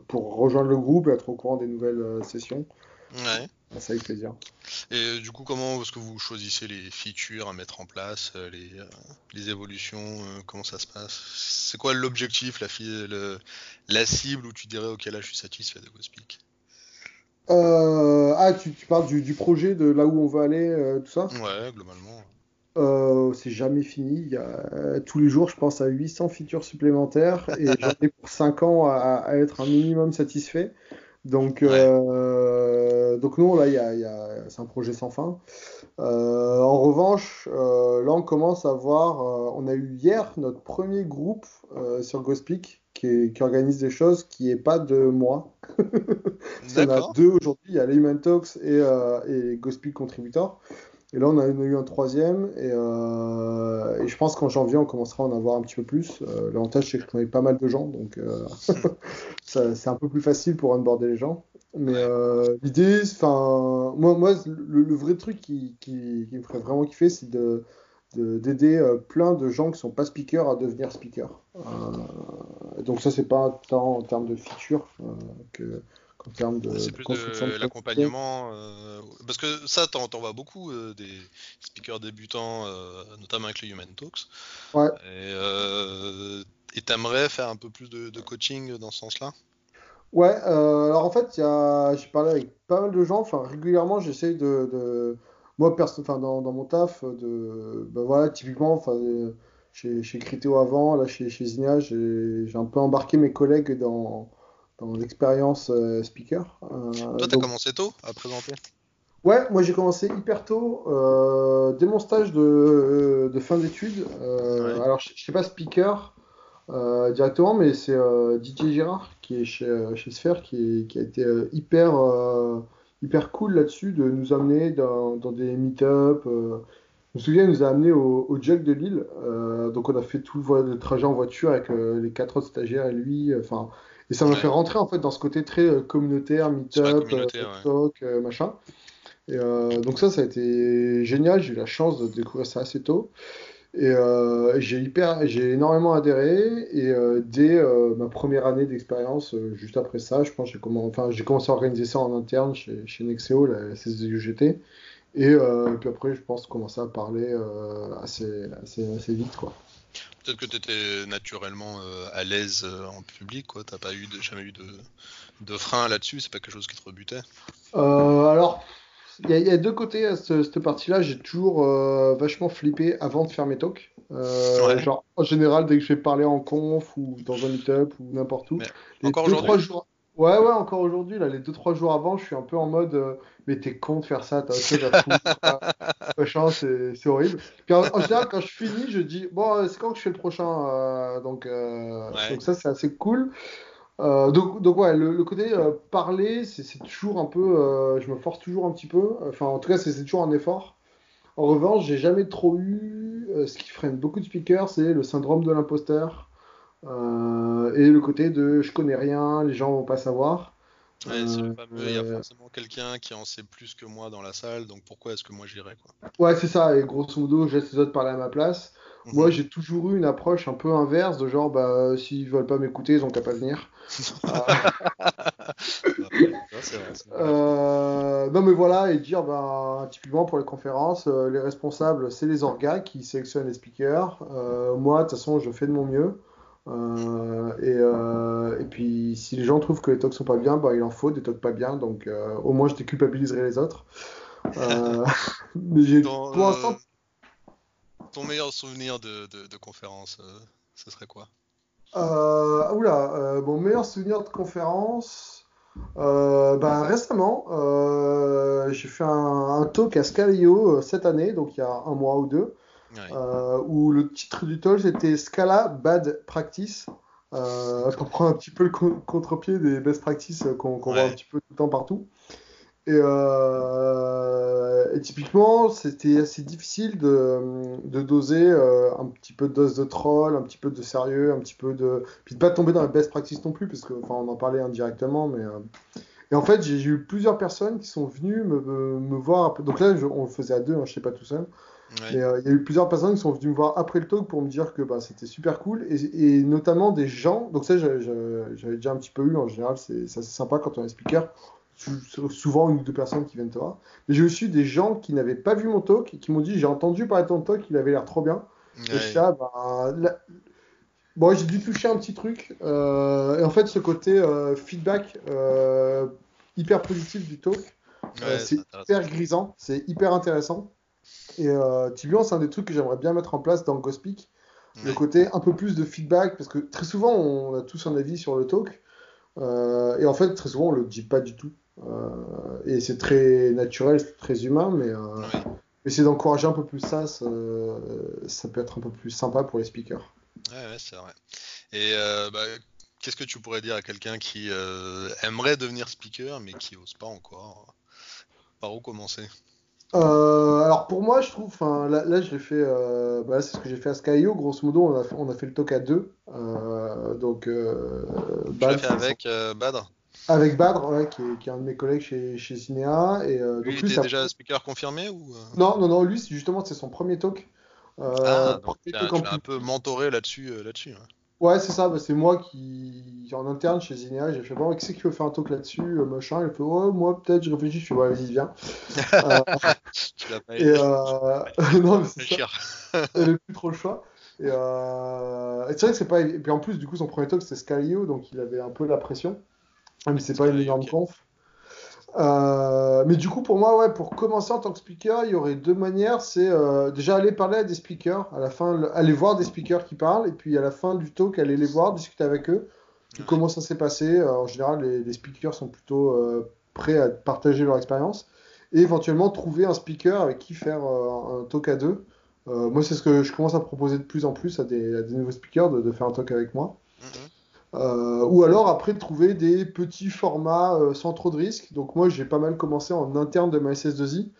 pour rejoindre le groupe et être au courant des nouvelles sessions, Ouais. Ça avec plaisir. Et euh, du coup, comment est-ce que vous choisissez les features à mettre en place, euh, les, euh, les évolutions, comment ça se passe? C'est quoi l'objectif, la, la cible où tu dirais, ok, là je suis satisfait de GhostPeak Ah, tu, tu parles du, du, projet, de là où on va aller, tout ça? Ouais, globalement. c'est jamais fini. Il y a, tous les jours, je pense à 800 features supplémentaires et j'en ai pour 5 ans à, à, être un minimum satisfait. Donc, euh, donc non, là, y a, y a, c'est un projet sans fin. Euh, en revanche, euh, là, on commence à voir. Euh, on a eu hier notre premier groupe euh, sur Ghostpeak qui, qui, organise des choses qui n'est pas de moi. on a deux aujourd'hui. Il y a Layman Talks et, et Ghostpeak Contributor. Et là, on a eu un troisième. Et, euh, et je pense qu'en janvier, on commencera à en avoir un petit peu plus. Euh, L'avantage, c'est que je connais pas mal de gens. Donc, euh, c'est un peu plus facile pour onboarder les gens. Mais l'idée, enfin, moi, moi le, vrai truc qui, qui, qui, me ferait vraiment kiffer, c'est de d'aider plein de gens qui sont pas speakers à devenir speakers. Donc ça, c'est pas tant en termes de feature que, en termes de, C'est de plus construction de de l'accompagnement. euh, parce que ça, t'en vois beaucoup euh, des speakers débutants, euh, notamment avec les Human Talks. Ouais. Et t'aimerais faire un peu plus de, de coaching dans ce sens-là? Ouais, alors en fait, j'ai parlé avec pas mal de gens. Enfin, régulièrement, j'essaye de, Moi, perso... enfin, dans, dans mon taf, de. Ben voilà, typiquement, enfin, chez, chez Criteo avant, là, chez, chez Zinnia, j'ai j'ai un peu embarqué mes collègues dans, dans l'expérience euh, speaker. Euh, Toi, t'as donc, commencé tôt à présenter Ouais, moi j'ai commencé hyper tôt, euh, dès mon stage de, de fin d'études. Euh, Ouais. alors, je je sais pas speaker euh, directement, mais c'est Didier Girard qui est chez, chez Sphere qui, a été hyper, hyper cool là-dessus de nous amener dans, dans des meet-up. Je me souviens, il nous a amenés au, au Jug de Lille. donc, on a fait tout le, trajet en voiture avec les quatre autres stagiaires et lui. Enfin, et ça m'a Ouais. fait rentrer en fait dans ce côté très euh, communautaire, meet-up, communauté, euh, ouais. talk, euh, machin. Et donc ça, ça a été génial. J'ai eu la chance de découvrir ça assez tôt. Et euh, j'ai hyper, j'ai énormément adhéré. Et euh, dès euh, ma première année d'expérience, juste après ça, je pense que j'ai commencé, enfin, j'ai commencé à organiser ça en interne chez, chez Nexeo, la SSUGT. Et puis après, je pense commencer à parler assez, assez, assez vite, quoi. Peut-être que tu étais naturellement euh, à l'aise euh, en public, quoi. T'as pas eu de, jamais eu de, de frein là-dessus, c'est pas quelque chose qui te rebutait? Euh, alors, il y, a- il y a deux côtés à ce- cette partie-là. J'ai toujours vachement flippé avant de faire mes talks. Ouais. genre, en général, dès que je vais parler en conf ou dans un meet-up ou n'importe où, Mais les encore deux, aujourd'hui? trois jours. Ouais, ouais, encore aujourd'hui, là, les deux, trois jours avant, je suis un peu en mode, euh, mais t'es con de faire ça, t'as machin, c'est horrible. Puis en, en général, quand je finis, je dis, bon, euh, c'est quand que je fais le prochain, euh, donc, euh, Ouais. donc ça, c'est assez cool. Euh, donc, donc ouais, le, le côté euh, parler, c'est toujours un peu, je me force toujours un petit peu. Enfin, en tout cas, c'est toujours un effort. En revanche, j'ai jamais trop eu ce qui freine beaucoup de speakers, c'est le syndrome de l'imposteur euh, et le côté de je connais rien, les gens vont pas savoir. Ouais, c'est le Euh, fameux, il y a euh, forcément quelqu'un qui en sait plus que moi dans la salle, donc pourquoi est-ce que moi j'irais, quoi? Ouais, c'est ça. Et grosso modo, je laisse les autres parler à ma place. Mhm. Moi, j'ai toujours eu une approche un peu inverse de genre, bah, s'ils veulent pas m'écouter, ils ont qu'à pas venir. Vrai. Euh, non mais voilà, et dire, ben, typiquement pour les conférences, les responsables, c'est les orgas qui sélectionnent les speakers. Euh, moi, de toute façon, je fais de mon mieux. Euh, et, euh, et puis, si les gens trouvent que les talks sont pas bien, ben, il en faut des talks pas bien. Donc, euh, au moins, je déculpabiliserai les autres. Mais j'ai, Ton, pour l'instant, ton meilleur souvenir de, de, de conférence, ce serait quoi? Euh, oula, euh, mon meilleur souvenir de conférence, euh, ben, récemment, j'ai fait un, un talk à Scala.io euh, cette année, donc il y a un mois ou deux, Ouais. euh, où le titre du talk c'était Scala Bad Practice. Euh, je comprends un petit peu le con- contre-pied des best practices euh, qu'on voit un petit peu tout le temps partout. Et, euh, et typiquement, c'était assez difficile de, de doser euh, un petit peu de dose de troll, un petit peu de sérieux, un petit peu de. Puis de pas tomber dans la best practice non plus, parce que, enfin, on en parlait indirectement, mais. euh, Et en fait, j'ai eu plusieurs personnes qui sont venues me, me, me voir. Donc là, je- on le faisait à deux, hein, je sais pas tout seul. Ouais. Mais euh, il y a eu plusieurs personnes qui sont venues me voir après le talk pour me dire que bah, c'était super cool. Et, et notamment des gens. Donc ça, j'avais déjà un petit peu eu en général. C'est sympa quand on est speaker. Sou- Souvent une ou deux personnes qui viennent te voir. Mais j'ai aussi des gens qui n'avaient pas vu mon talk et qui m'ont dit j'ai entendu parler de ton talk, il avait l'air trop bien. Et Ouais. je suis là, bah, Bon, j'ai dû toucher un petit truc. euh, et en fait, ce côté euh, feedback hyper positif du talk, Ouais, c'est hyper grisant, c'est hyper intéressant. Et euh, c'est un des trucs que j'aimerais bien mettre en place dans GoSpeak. Le Ouais. côté un peu plus de feedback, parce que très souvent, on a tous un avis sur le talk. euh, et en fait, très souvent, on le dit pas du tout. Euh, et c'est très naturel, c'est très humain, mais euh, Ouais. essayer d'encourager un peu plus ça, ça, ça peut être un peu plus sympa pour les speakers. Ouais, ouais, c'est vrai. Et bah, qu'est-ce que tu pourrais dire à quelqu'un qui aimerait devenir speaker mais qui ose pas encore? Par où commencer? Euh, alors pour moi, je trouve, là, là, je l'ai fait, euh, bah, c'est ce que j'ai fait à Skyo. Grosso modo, on a fait, on a fait le talk à deux. Euh, donc euh, Bad, fait avec Badr? avec Badr, ouais, qui est, qui est un de mes collègues chez, chez Cinéa. Et Lui, donc il lui, était ça- déjà speaker confirmé ou non, non, non, lui, justement, c'est son premier talk. Ah, donc premier tu talk en tu un peu mentoré là-dessus, là-dessus. hein. Ouais, c'est ça, bah, c'est moi qui, en interne chez Zinea, j'ai fait bon, qui c'est qui veut faire un talk là-dessus, euh, machin, il fait ouais, moi peut-être, je réfléchis, je fais ouais, vas-y, viens. euh, Tu l'as pas et euh... non, mais c'est ça, avait plus trop le choix. Et, euh... et c'est vrai que c'est pas. Et puis en plus, du coup, son premier talk c'était Scalio, donc il avait un peu la pression. Même si c'est pas une énorme ok. conf. Euh, mais du coup, pour moi, ouais, pour commencer en tant que speaker, il y aurait deux manières. C'est euh, déjà aller parler à des speakers, à la fin, le- aller voir des speakers qui parlent, et puis à la fin du talk, aller les voir, discuter avec eux, de comment ça s'est passé. Euh, en général, les, speakers sont plutôt prêts à partager leur expérience, et éventuellement trouver un speaker avec qui faire un talk à deux. Moi, c'est ce que je commence à proposer de plus en plus à des, nouveaux speakers, de, de faire un talk avec moi. Mhm. Euh, ou alors après de trouver des petits formats euh, sans trop de risques. Donc moi j'ai pas mal commencé en interne de ma SS2I.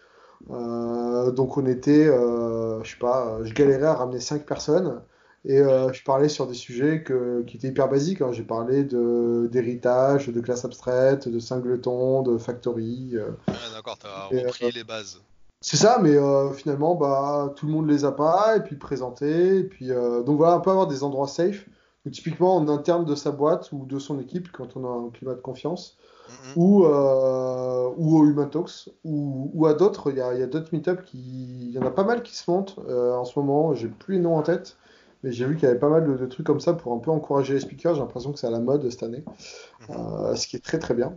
Euh, donc on était, je sais pas, je galérais à ramener 5 personnes et je parlais sur des sujets que- qui étaient hyper basiques. hein. J'ai parlé de d'héritage, de classe abstraite, de singleton, de factory. Ouais, d'accord, t'as repris les bases. C'est ça, mais finalement bah tout le monde les a pas et puis présenter et puis donc voilà, on peut avoir des endroits safe. Donc, typiquement en interne de sa boîte ou de son équipe quand on a un climat de confiance Mhm. ou, euh, ou au Human Talks, ou, ou à d'autres. Il y a, a d'autres meet-up qui. Il y en a pas mal qui se montent euh, en ce moment. J'ai plus les noms en tête, mais j'ai vu qu'il y avait pas mal de, de trucs comme ça pour un peu encourager les speakers. J'ai l'impression que c'est à la mode cette année, Mhm. euh, ce qui est très très bien.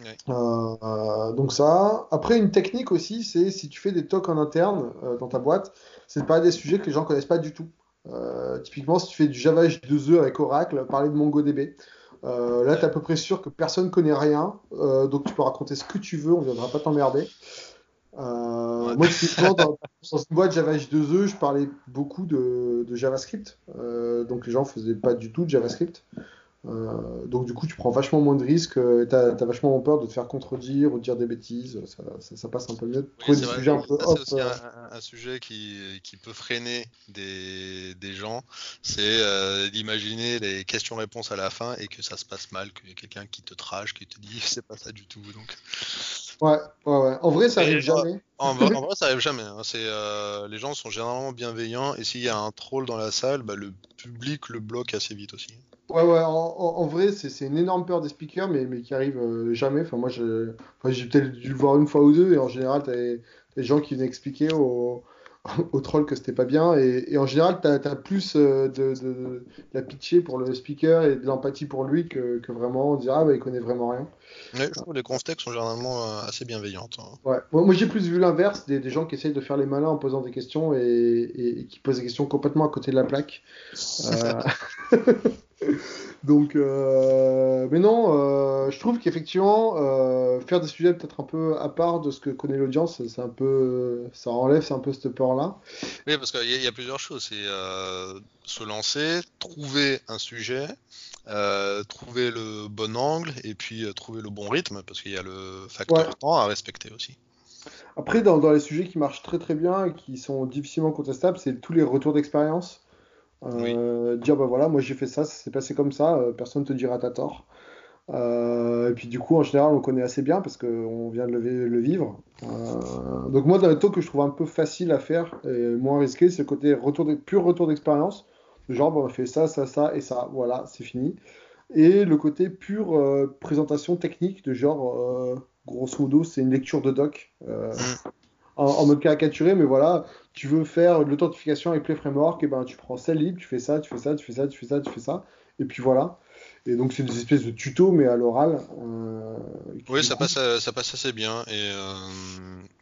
Ouais. Euh, donc ça. Après, une technique aussi, c'est si tu fais des talks en interne euh, dans ta boîte, c'est de parler des sujets que les gens connaissent pas du tout. Euh, typiquement, si tu fais du Java J2E avec Oracle, parler de MongoDB. Euh, là, tu es à peu près sûr que personne connaît rien, euh, donc tu peux raconter ce que tu veux, on ne viendra pas t'emmerder. Ouais. Moi, typiquement, dans, dans une boîte Java J2E, je parlais beaucoup de, de JavaScript, donc les gens faisaient pas du tout de JavaScript. Euh, donc du coup, tu prends vachement moins de risques, euh, tu as, vachement moins peur de te faire contredire ou de dire des bêtises, ça, ça- ça passe un peu mieux. Oui, c'est un aussi euh, un, un- sujet qui, qui peut freiner des, des gens, c'est euh, d'imaginer les questions-réponses à la fin et que ça se passe mal, qu'il y quelqu'un qui te trash, qui te dit c'est pas ça du tout. Donc, Ouais, ouais, ouais. En vrai, ça arrive jamais. en vrai, en vrai, ça arrive jamais. hein. C'est, euh, les gens sont généralement bienveillants et s'il y a un troll dans la salle, bah, le public le bloque assez vite aussi. Ouais, ouais, en, vrai, c'est c'est une énorme peur des speakers, mais, mais qui arrive euh, jamais. Enfin, moi, enfin, j'ai peut-être dû le voir une fois ou deux, et en général, t'as des gens qui venaient expliquer aux, aux trolls que c'était pas bien. Et, et en général, t'as, t'as plus euh, de, de- de la pitié pour le speaker et de l'empathie pour lui que, que vraiment dire, ah, bah, il connaît vraiment rien. Je trouve les conftech sont généralement euh, assez biinveillantes. hein. Ouais. Moi, moi, j'ai plus vu l'inverse, des, des gens qui essayent de faire les malins en posant des questions et, et- et qui posent des questions complètement à côté de la plaque. Euh, Donc, euh, mais non, euh, je trouve qu'effectivement, euh, faire des sujets peut-être un peu à part de ce que connaît l'audience, c'est un peu, ça enlève un peu cette peur-là. Oui, parce qu'il y, a- il y a plusieurs choses. C'est se lancer, trouver un sujet, trouver le bon angle et puis trouver le bon rythme, parce qu'il y a le facteur Ouais. temps à respecter aussi. Après, dans, dans les sujets qui marchent très très bien et qui sont difficilement contestables, c'est tous les retours d'expérience. Euh, Dire, bah voilà, moi j'ai fait ça, ça s'est passé comme ça, euh, personne ne te dira t'as tort. Euh, et puis du coup, en général, on connaît assez bien parce qu'on vient de le, vi- le vivre. Euh, donc moi, dans les talks que je trouve un peu facile à faire et moins risqué, c'est le côté retour de, pur retour d'expérience. Genre, bah, on fait ça, ça, ça et ça, voilà, c'est fini. Et le côté pure euh, présentation technique de genre, grosso modo, c'est une lecture de doc. En, en mode caricaturé, mais voilà, tu veux faire l'authentification avec Play Framework, et ben tu prends celle libre, tu fais ça, tu fais ça, tu fais ça, tu fais ça, tu fais ça, et puis voilà. Et donc c'est des espèces de tutos, mais à l'oral. euh, Oui, ça passe, euh, ça passe assez bien. Et, euh,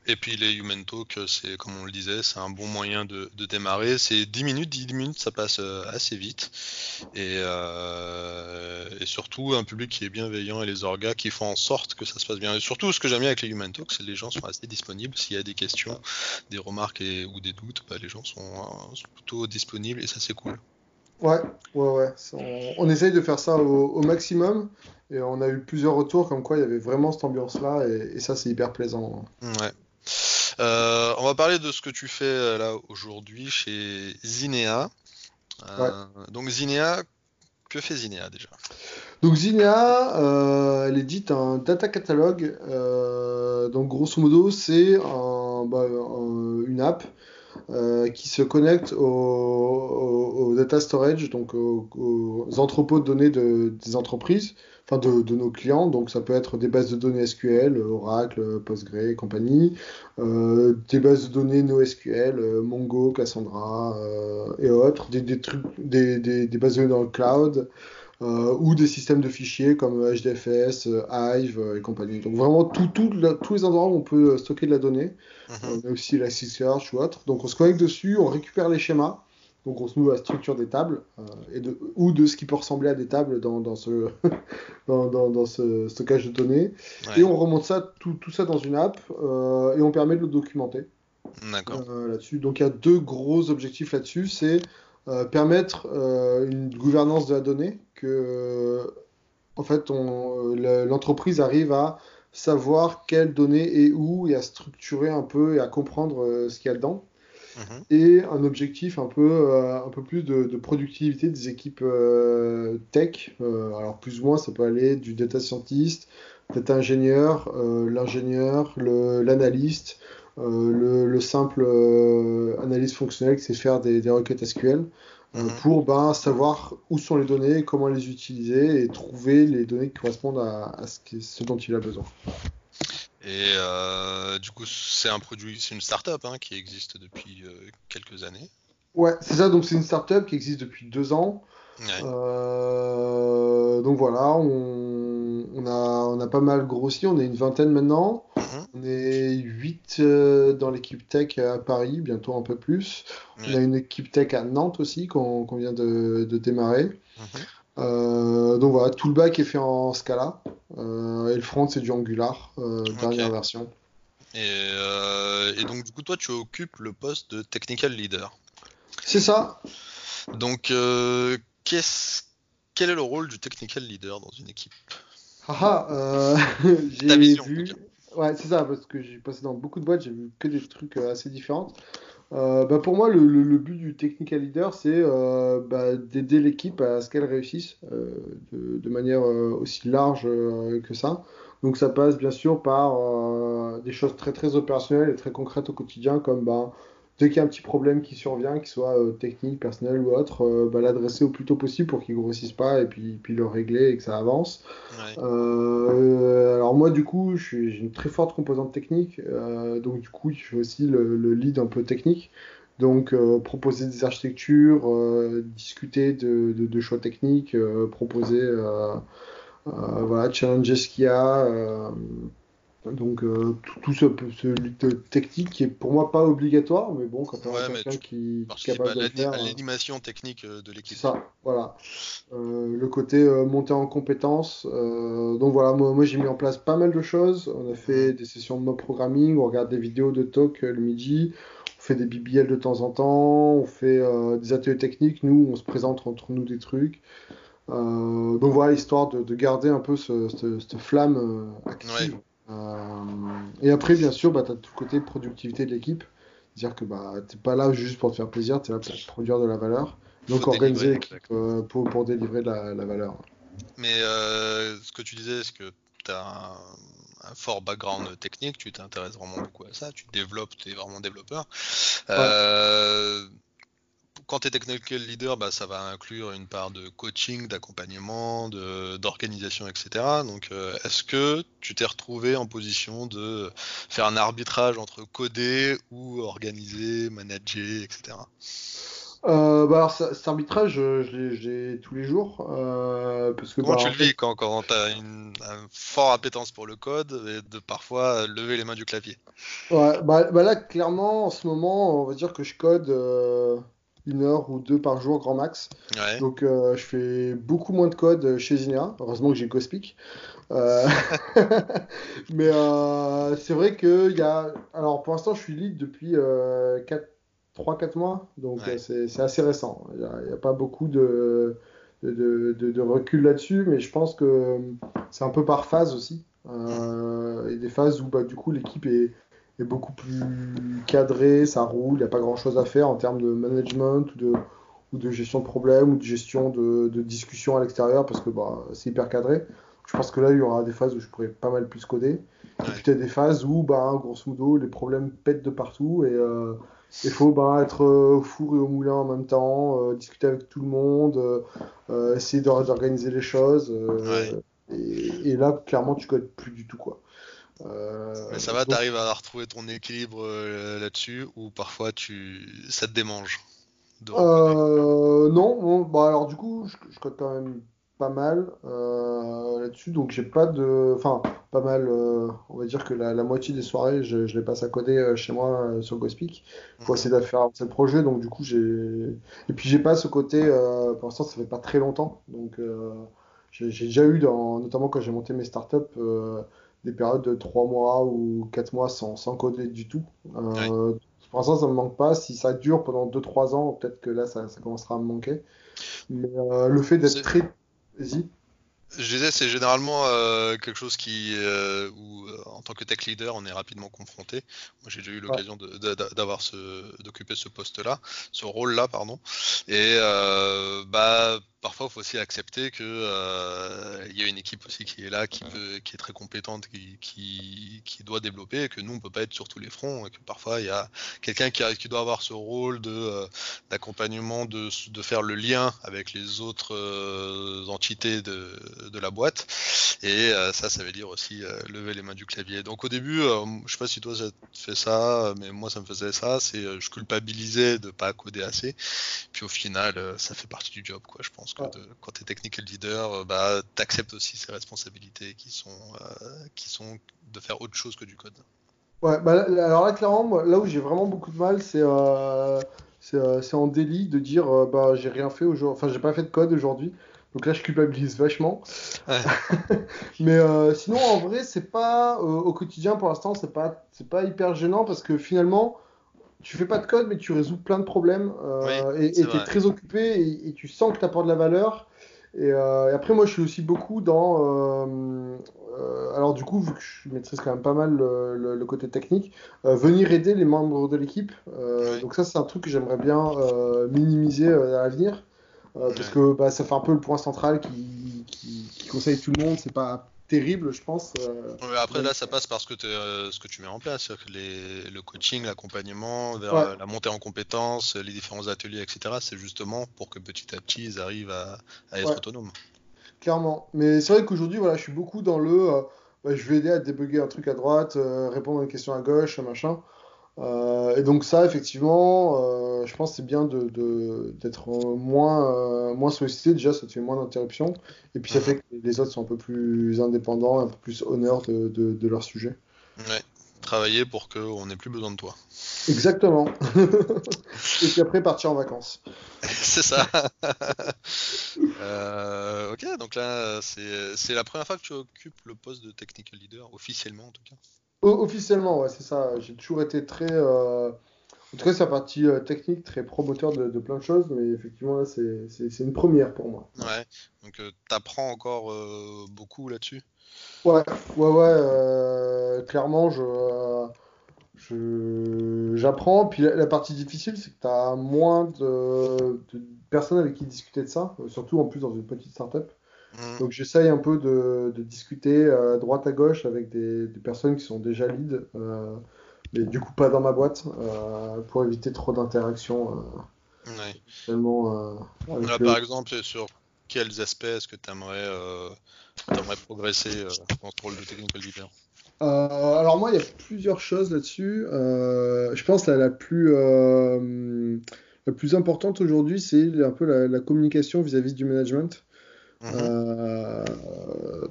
et puis les Human Talk, c'est comme on le disait, c'est un bon moyen de, de démarrer. C'est 10 minutes, 10 minutes, ça passe assez vite. Et, euh, et surtout, un public qui est bienveillant et les orgas qui font en sorte que ça se passe bien. Et surtout, ce que j'aime bien avec les Human Talk, c'est que les gens sont assez disponibles. S'il y a des questions, des remarques et, ou des doutes, bah, les gens sont, sont plutôt disponibles et ça, c'est cool. Ouais, ouais, ouais. On, on essaye de faire ça au, au maximum, et on a eu plusieurs retours comme quoi il y avait vraiment cette ambiance-là, et, et ça c'est hyper plaisant. Ouais. Euh, on va parler de ce que tu fais euh, là aujourd'hui chez Zinea. Euh, Donc Zinea, que fait Zinea déjà? Donc Zinea, euh, elle édite un data catalogue. donc grosso modo, c'est un- bah, un- une app qui se connectent au, data storage, donc aux, entrepôts de données des entreprises, enfin de, nos clients. Donc ça peut être des bases de données SQL, Oracle, Postgre et compagnie, des bases de données NoSQL, Mongo, Cassandra et autres, des, trucs, des, bases de données dans le cloud. Euh, ou des systèmes de fichiers comme HDFS, Hive euh, et compagnie. Donc vraiment tout, tous les endroits où on peut stocker de la donnée. On a aussi la Search ou autre. Donc on se connecte dessus, on récupère les schémas. Donc on se noue la structure des tables euh, et de, ou de ce qui peut ressembler à des tables dans, dans ce, dans, dans, ce stockage de données. Et on remonte ça, tout, tout, ça dans une app et on permet de le documenter. D'accord. là-dessus. Donc il y a deux gros objectifs là-dessus. C'est euh, permettre euh, une gouvernance de la donnée, que euh, en fait l'entreprise arrive à savoir quelles données et où et à structurer un peu et à comprendre ce qu'il y a dedans. Mhm. Et un objectif un peu, un peu plus de, productivité des équipes tech. alors plus ou moins, ça peut aller du data scientist, data ingénieur, l'ingénieur, l'analyste, euh, le, simple euh, analyse fonctionnelle, c'est faire des, requêtes SQL euh, mhm. pour ben, savoir où sont les données, comment les utiliser et trouver les données qui correspondent à, ce, dont il a besoin. Et du coup, c'est un produit, c'est une startup hein, qui existe depuis quelques années. Ouais, c'est ça. Donc c'est une startup qui existe depuis deux ans. donc voilà, on, on, a, on a pas mal grossi. On est une vingtaine maintenant. On est 8 euh, dans l'équipe tech à Paris, bientôt un peu plus. On a une équipe tech à Nantes aussi qu'on vient de, démarrer. Mhm. Euh, donc voilà, tout le back est fait en Scala. Euh, et le front, c'est du Angular, dernière version. Et, donc, du coup, toi, tu occupes le poste de technical leader. C'est ça. Donc, qu'est-ce quel est le rôle du technical leader dans une équipe? Ah, ah j'ai vu. Ouais, c'est ça, parce que j'ai passé dans beaucoup de boîtes, j'ai vu que des trucs euh, assez différents. Euh, bah pour moi, le, le, but du technical leader, c'est euh, bah, d'aider l'équipe à ce qu'elle réussisse de, de, manière aussi large que ça. Donc ça passe bien sûr par des choses très très opérationnelles et très concrètes au quotidien, comme bah, dès qu'il y a un petit problème qui survient, qu'il soit euh, technique, personnel ou autre, euh, bah, l'adresser au plus tôt possible pour qu'il ne grossisse pas et puis, puis le régler et que ça avance. Euh, alors moi du coup, j'ai une très forte composante technique, donc du coup je fais aussi le, lead un peu technique. Donc proposer des architectures, discuter de, de, choix techniques, proposer, voilà, challenger ce qu'il y a. Donc euh, tout, ce, ce technique qui est pour moi pas obligatoire, mais bon, quand on a quelqu'un qui, est capable de faire... Euh, l'animation technique euh, de l'équipe. Ça, voilà. le côté monter en compétences. donc voilà, moi, moi j'ai mis en place pas mal de choses. On a fait des sessions de mob programming, on regarde des vidéos de talk le midi, on fait des BBL de temps en temps, on fait des ateliers techniques, nous on se présente entre nous des trucs. donc voilà, histoire de, garder un peu cette flamme active. Euh, et après, bien sûr, bah, tu as tout le côté productivité de l'équipe. C'est-à-dire que bah, tu n'es pas là juste pour te faire plaisir, tu es là pour produire de la valeur. Donc organiser l'équipe euh, pour, pour, délivrer de la, valeur. Mais euh, ce que tu disais, est-ce que tu as un, fort background technique, tu t'intéresses vraiment beaucoup à ça, tu développes, tu es vraiment développeur? Quand tu es technical leader, bah, ça va inclure une part de coaching, d'accompagnement, d'organisation, etc. Donc, euh, est-ce que tu t'es retrouvé en position de faire un arbitrage entre coder ou organiser, manager, etc. Euh, bah alors, cet arbitrage, je l'ai tous les jours. Euh, parce que, Comment bah, tu le vis quand, quand tu as une, forte appétence pour le code et de parfois lever les mains du clavier? Ouais, bah, bah, Là, clairement, en ce moment, on va dire que je code une heure ou deux par jour grand max. Donc euh, je fais beaucoup moins de code chez Zinea. Heureusement que j'ai Gospeak. Euh... Mais euh, c'est vrai qu'il y a. Alors pour l'instant, je suis lead depuis 3-4 euh, mois. Donc c'est assez récent. Il n'y a, pas beaucoup de, de, de, recul là-dessus. Mais je pense que c'est un peu par phase aussi. et des phases où bah, du coup l'équipe est est beaucoup plus cadré, ça roule, il n'y a pas grand chose à faire en termes de management ou de, ou de gestion de problèmes ou de gestion de, de discussion à l'extérieur parce que bah, c'est hyper cadré. Je pense que là, il y aura des phases où je pourrais pas mal plus coder. Et puis, tu as des phases où, bah, grosso modo, les problèmes pètent de partout et il faut bah, être au four et au moulin en même temps, discuter avec tout le monde, essayer d'organiser les choses. Et, là, clairement, tu codes plus du tout, quoi. Mais ça va, tu arrives à retrouver ton équilibre là-dessus ou parfois tu ça te démange euh, non, bah alors du coup, je, je code quand même pas mal euh, là-dessus, donc j'ai pas de. Enfin, pas mal, euh, on va dire que la, moitié des soirées, je, les passe à coder chez moi sur GoSpeak pour mhm. essayer de faire avancer le projet, donc du coup, j'ai. Et puis j'ai pas ce côté, pour l'instant, ça fait pas très longtemps, donc j'ai déjà eu, dans, notamment quand j'ai monté mes startups, des périodes de 3 mois ou 4 mois sans, sans coder du tout. Pour l'instant, ça me manque pas. Si ça dure pendant 2-3 ans, peut-être que là, ça, commencera à me manquer. Mais euh, le fait d'être très. Vas-y. Je disais, c'est généralement euh, quelque chose qui, euh, où en tant que tech leader, on est rapidement confronté. Moi, j'ai déjà eu l'occasion d'avoir ce, d'occuper ce poste-là, ce rôle-là, pardon. Et bah, parfois, il faut aussi accepter que euh, y a une équipe aussi qui est là, qui, peut, qui est très compétente, qui, qui, qui, doit développer, et que nous, on peut pas être sur tous les fronts, et que parfois, il y a quelqu'un qui, qui, doit avoir ce rôle euh, d'accompagnement, de, de, faire le lien avec les autres euh, entités de, de, la boîte. Et ça, ça veut dire aussi lever les mains du clavier. Donc au début, je sais pas si toi ça te fait ça, mais moi ça me faisait ça. C'est je culpabilisais de pas coder assez. Puis au final, ça fait partie du job, quoi, je pense que quand tu es technical leader, euh, bah, tu acceptes aussi ces responsabilités qui sont, euh, qui sont de faire autre chose que du code. Ouais, bah, alors là, clairement, là où j'ai vraiment beaucoup de mal, c'est euh, c'est en délit de dire bah, j'ai rien fait aujourd'hui, enfin, j'ai pas fait de code aujourd'hui. Donc là, je culpabilise vachement. Mais sinon, en vrai, c'est pas au quotidien pour l'instant, c'est pas, c'est pas hyper gênant parce que finalement, tu fais pas de code, mais tu résous plein de problèmes euh, et tu es très occupé et, tu sens que tu apportes de la valeur. Euh, et, après, moi, je suis aussi beaucoup dans. Euh, alors, du coup, vu que je maîtrise quand même pas mal le, côté technique, venir aider les membres de l'équipe. Donc, ça, c'est un truc que j'aimerais bien minimiser à l'avenir. Parce que bah, ça fait un peu le point central qui, qui, qui conseille tout le monde. C'est pas terrible, je pense. Euh, après, là, ça passe parce que euh, ce que tu mets en place, les, le coaching, l'accompagnement, vers la montée en compétences, les différents ateliers, etc. C'est justement pour que petit à petit, ils arrivent à, être autonomes. Clairement. Mais c'est vrai qu'aujourd'hui, voilà, je suis beaucoup dans le. Euh, bah, je vais aider à débugger un truc à droite, répondre à une question à gauche, machin. Euh, et donc ça, effectivement, euh, je pense que c'est bien d'être de, moins, euh, moins sollicité. Déjà, ça te fait moins d'interruptions. Et puis ça fait que les autres sont un peu plus indépendants, un peu plus honneurs de, de, leur sujet. Ouais, travailler pour qu'on n'ait plus besoin de toi. Exactement. et puis après, partir en vacances. c'est ça. ok, donc là, c'est la première fois que tu occupes le poste de technical leader, officiellement en tout cas. Officiellement, ouais, c'est ça. J'ai toujours été très. Euh... En tout cas, sa partie euh, technique, très promoteur de, plein de choses, mais effectivement, là, c'est une première pour moi. Ouais, donc euh, tu apprends encore euh, beaucoup là-dessus? Ouais, ouais, ouais. clairement, je. J'apprends, puis la, partie difficile, c'est que tu as moins de, de, personnes avec qui discuter de ça, surtout en plus dans une petite startup. Mm. Donc j'essaye un peu de, discuter à droite à gauche avec des, personnes qui sont déjà lead, euh, mais du coup pas dans ma boîte, euh, pour éviter trop d'interactions. Euh, ouais. Par exemple, sur quels aspects est-ce que tu aimerais, progresser dans ce rôle de technical leader? Alors moi, il y a plusieurs choses là-dessus. je pense la, la plus la plus importante aujourd'hui, c'est un peu la, communication vis-à-vis du management. Mhm. Euh,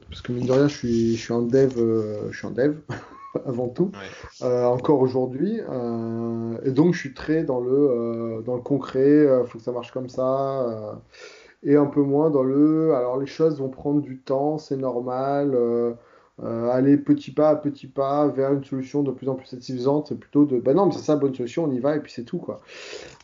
parce que mine de rien, je suis, je suis un dev, euh, je suis un dev avant tout, euh, encore aujourd'hui. et donc, je suis très dans le, dans le concret, il faut que ça marche comme ça. et un peu moins dans le. Alors, les choses vont prendre du temps, c'est normal. Euh, aller petit pas à petit pas vers une solution de plus en plus satisfaisante, plutôt de bah non, mais c'est ça bonne solution, on y va et puis c'est tout quoi.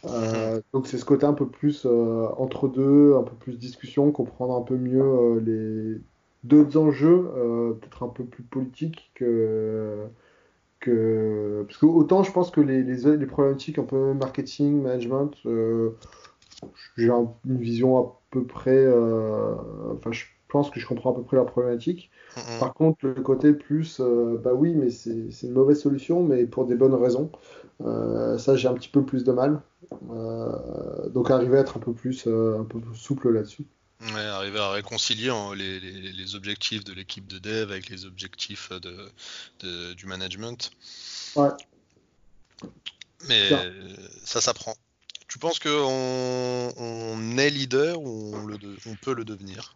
Euh, donc c'est ce côté un peu plus euh, entre deux, un peu plus discussion, comprendre un peu mieux les d'autres enjeux, peut-être un peu plus politiques que parce que autant je pense que les, les, les problématiques un peu marketing, management, j'ai une vision à peu près, enfin je pense que je comprends à peu près leur problématique. Par contre, le côté plus, bah oui, mais c'est une mauvaise solution, mais pour des bonnes raisons. ça, j'ai un petit peu plus de mal. donc, arriver à être un peu plus, un peu plus souple là-dessus. Ouais, arriver à réconcilier hein, les, les, les, objectifs de l'équipe de dev avec les objectifs de, de du management. Ouais. Mais ça s'apprend. Tu penses qu'on on est leader ou on, le on peut le devenir?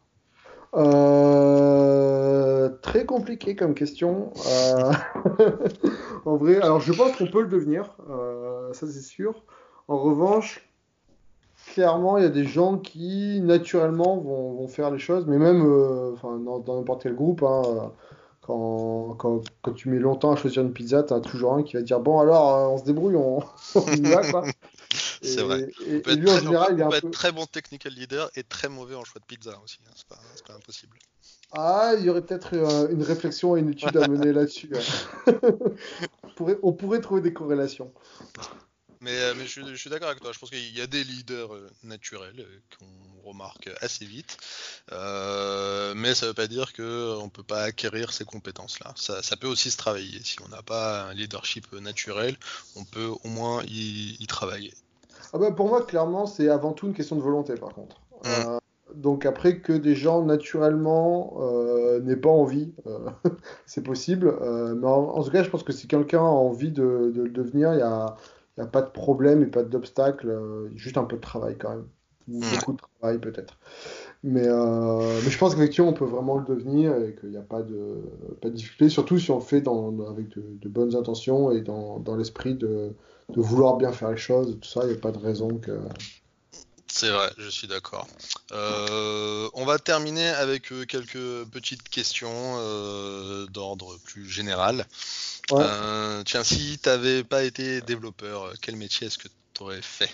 Euh, Très compliqué comme question. Euh... en vrai, alors je pense qu'on peut le devenir, euh, ça c'est sûr. En revanche, clairement, il y a des gens qui naturellement vont, faire les choses, mais même enfin, dans n'importe quel groupe. Hein, quand, quand, tu mets longtemps à choisir une pizza, tu as toujours un qui va dire Bon, alors, on se débrouille, on y va. Quoi. C'est vrai. Et, on peut, être, très, général, bon, peut être très bon technical leader et très mauvais en choix de pizza aussi. Hein. C'est pas, pas, impossible. Ah, il y aurait peut-être euh, une réflexion et une étude à mener là-dessus. on, pourrait, on pourrait trouver des corrélations. Mais, euh, mais je, je, suis d'accord avec toi. Je pense qu'il y a des leaders euh, naturels qu'on remarque assez vite. Euh, mais ça ne veut pas dire qu'on ne peut pas acquérir ces compétences-là. Ça, ça, peut aussi se travailler. Si on n'a pas un leadership naturel, on peut au moins y, y travailler. Ah bah pour moi, clairement, c'est avant tout une question de volonté, par contre. Mmh. Euh, donc après que des gens naturellement euh, n'aient pas envie, euh, c'est possible. Mais en, en, tout cas, je pense que si quelqu'un a envie de, de le devenir, il n'y a, a, pas de problème et pas d'obstacle. juste un peu de travail quand même. Ou mmh. beaucoup de travail peut-être. Mais, mais, je pense qu'effectivement, on peut vraiment le devenir et qu'il n'y a pas de, pas de difficulté, surtout si on le fait dans, avec de, de, bonnes intentions et dans, dans l'esprit de, de vouloir bien faire les choses, tout ça, il n'y a pas de raison que. C'est vrai, je suis d'accord. Euh, on va terminer avec euh, quelques petites questions euh, d'ordre plus général. Ouais. Euh, tiens, si tu n'avais pas été développeur, quel métier est-ce que tu aurais fait?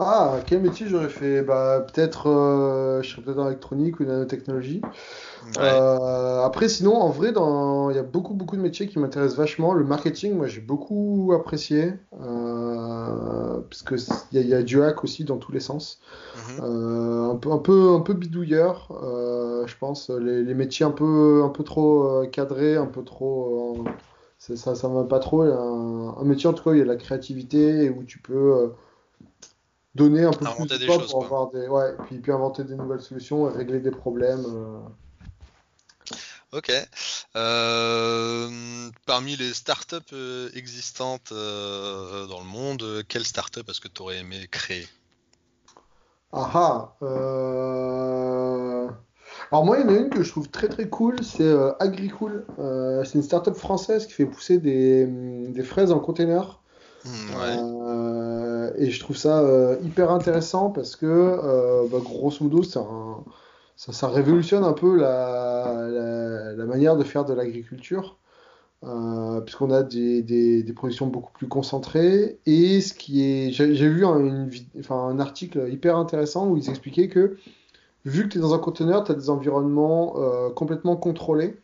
Ah, quel métier j'aurais fait? Bah, Peut-être, euh, je serais peut-être dans l'électronique ou nanotechnologie. Ouais. Euh, après, sinon, en vrai, dans... il y a beaucoup, beaucoup de métiers qui m'intéressent vachement. Le marketing, moi, j'ai beaucoup apprécié, euh, parce que il y, y, a du hack aussi dans tous les sens. -hmm. euh, un peu, un peu, un peu bidouilleur, euh, je pense. Les, les, métiers un peu, un peu trop cadrés, un peu trop, ça, ça me va pas trop. Un, un, métier en tout cas où il y a de la créativité et où tu peux donner un peu inventer plus de temps pour avoir des, ouais, puis, puis inventer des nouvelles solutions et régler des problèmes. Ok. Euh, parmi les startups euh, existantes euh, dans le monde, quelle startup est-ce que tu aurais aimé créer? Ah euh... Alors moi, il y en a une que je trouve très très cool, c'est euh, Agricool. c'est une startup française qui fait pousser des, des fraises en container. Mmh, ouais. Et je trouve ça hyper intéressant parce que, bah, grosso modo, ça, ça, révolutionne un peu la, la, manière de faire de l'agriculture, euh, puisqu'on a des, des, productions beaucoup plus concentrées. Et ce qui est, j'ai vu un, un article hyper intéressant où ils expliquaient que vu que tu es dans un conteneur, tu as des environnements euh, complètement contrôlés.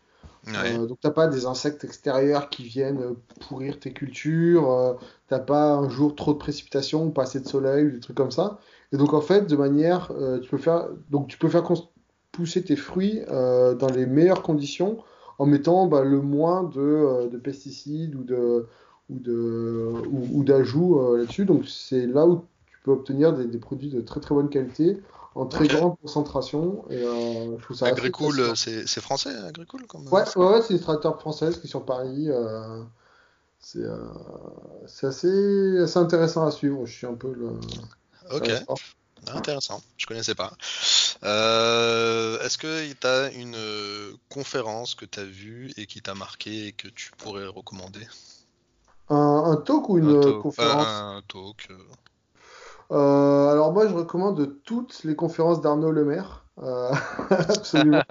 Ouais. Euh, donc t'as pas des insectes extérieurs qui viennent pourrir tes cultures, euh, t'as pas un jour trop de précipitations, pas assez de soleil, des trucs comme ça. Et donc en fait, de manière, euh, tu peux faire, donc tu peux faire pousser tes fruits euh, dans les meilleures conditions en mettant bah, le moins de, euh, de, pesticides ou de ou de ou, ou d'ajouts euh, là-dessus. Donc c'est là où tu peux obtenir des, des, produits de très très bonne qualité en très okay. grande concentration. Et euh, je trouve ça Agricool, c'est français, Agricool comme Ouais, ouais, ouais c'est une start-up française qui est sur Paris. Euh, c'est assez, assez intéressant à suivre. Je suis un peu le. Ok. Intéressant, je connaissais pas. Euh, Est-ce que tu as une euh, conférence que tu as vue et qui t'a marqué et que tu pourrais recommander? Un, un, talk ou une un talk, conférence? Un talk. Euh, alors moi je recommande toutes les conférences d'Arnaud Lemaire. Euh, absolument.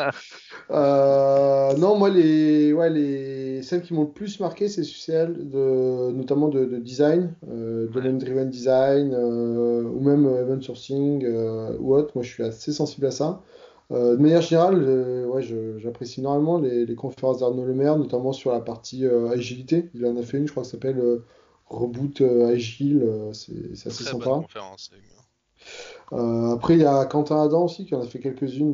euh, non, moi, les, ouais, les, celles qui m'ont le plus marqué, c'est celles de, notamment de, de design, euh, domain-driven design, euh, ou même event sourcing ou autre. Moi, je suis assez sensible à ça. de manière générale, ouais, j'apprécie énormément les, les conférences d'Arnaud Lemaire, notamment sur la partie agilité. Il en a fait une, je crois, qui s'appelle Reboot Agile. c'est assez sympa. Euh, après, il y a Quentin Adam aussi qui en a fait quelques-unes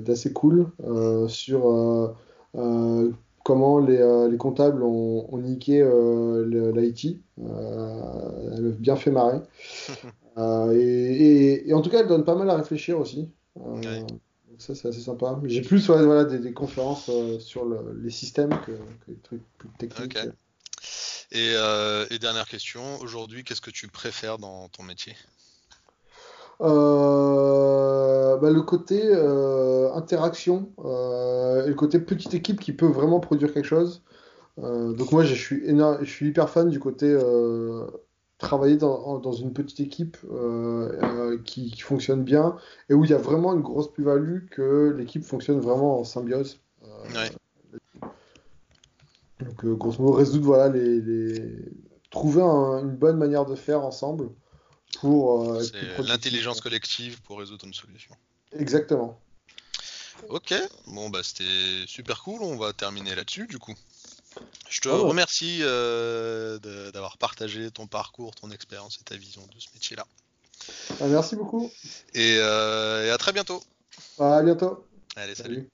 d'assez cool euh, sur euh, euh, comment les, euh, les comptables ont, ont niqué euh, l'IT. Euh, elle m'a bien fait marrer. Euh, et, et- et en tout cas, elle donne pas mal à réfléchir aussi. Euh, Ouais. donc ça, c'est assez sympa. J'ai plus voilà, des, des conférences euh, sur le- les systèmes que, que des trucs plus techniques. Et, euh, et dernière question, aujourd'hui, qu'est-ce que tu préfères dans ton métier? Euh, bah, le côté euh, interaction et le côté petite équipe qui peut vraiment produire quelque chose. Donc moi je suis éno- je suis hyper fan du côté travailler dans, une petite équipe qui, qui fonctionne bien et où il y a vraiment une grosse plus-value que l'équipe fonctionne vraiment en symbiose. Ouais. Donc euh, grosso modo résoudre voilà les, les- trouver un- une bonne manière de faire ensemble pour euh, C'est l'intelligence collective pour résoudre une solution. Exactement. Ok, bon bah c'était super cool, on va terminer là-dessus du coup. Je te Ah remercie euh, d'avoir partagé ton parcours, ton expérience et ta vision de ce métier-là. Ah, merci beaucoup. Et, euh, et à très bientôt. À bientôt. Allez, salut. Salut.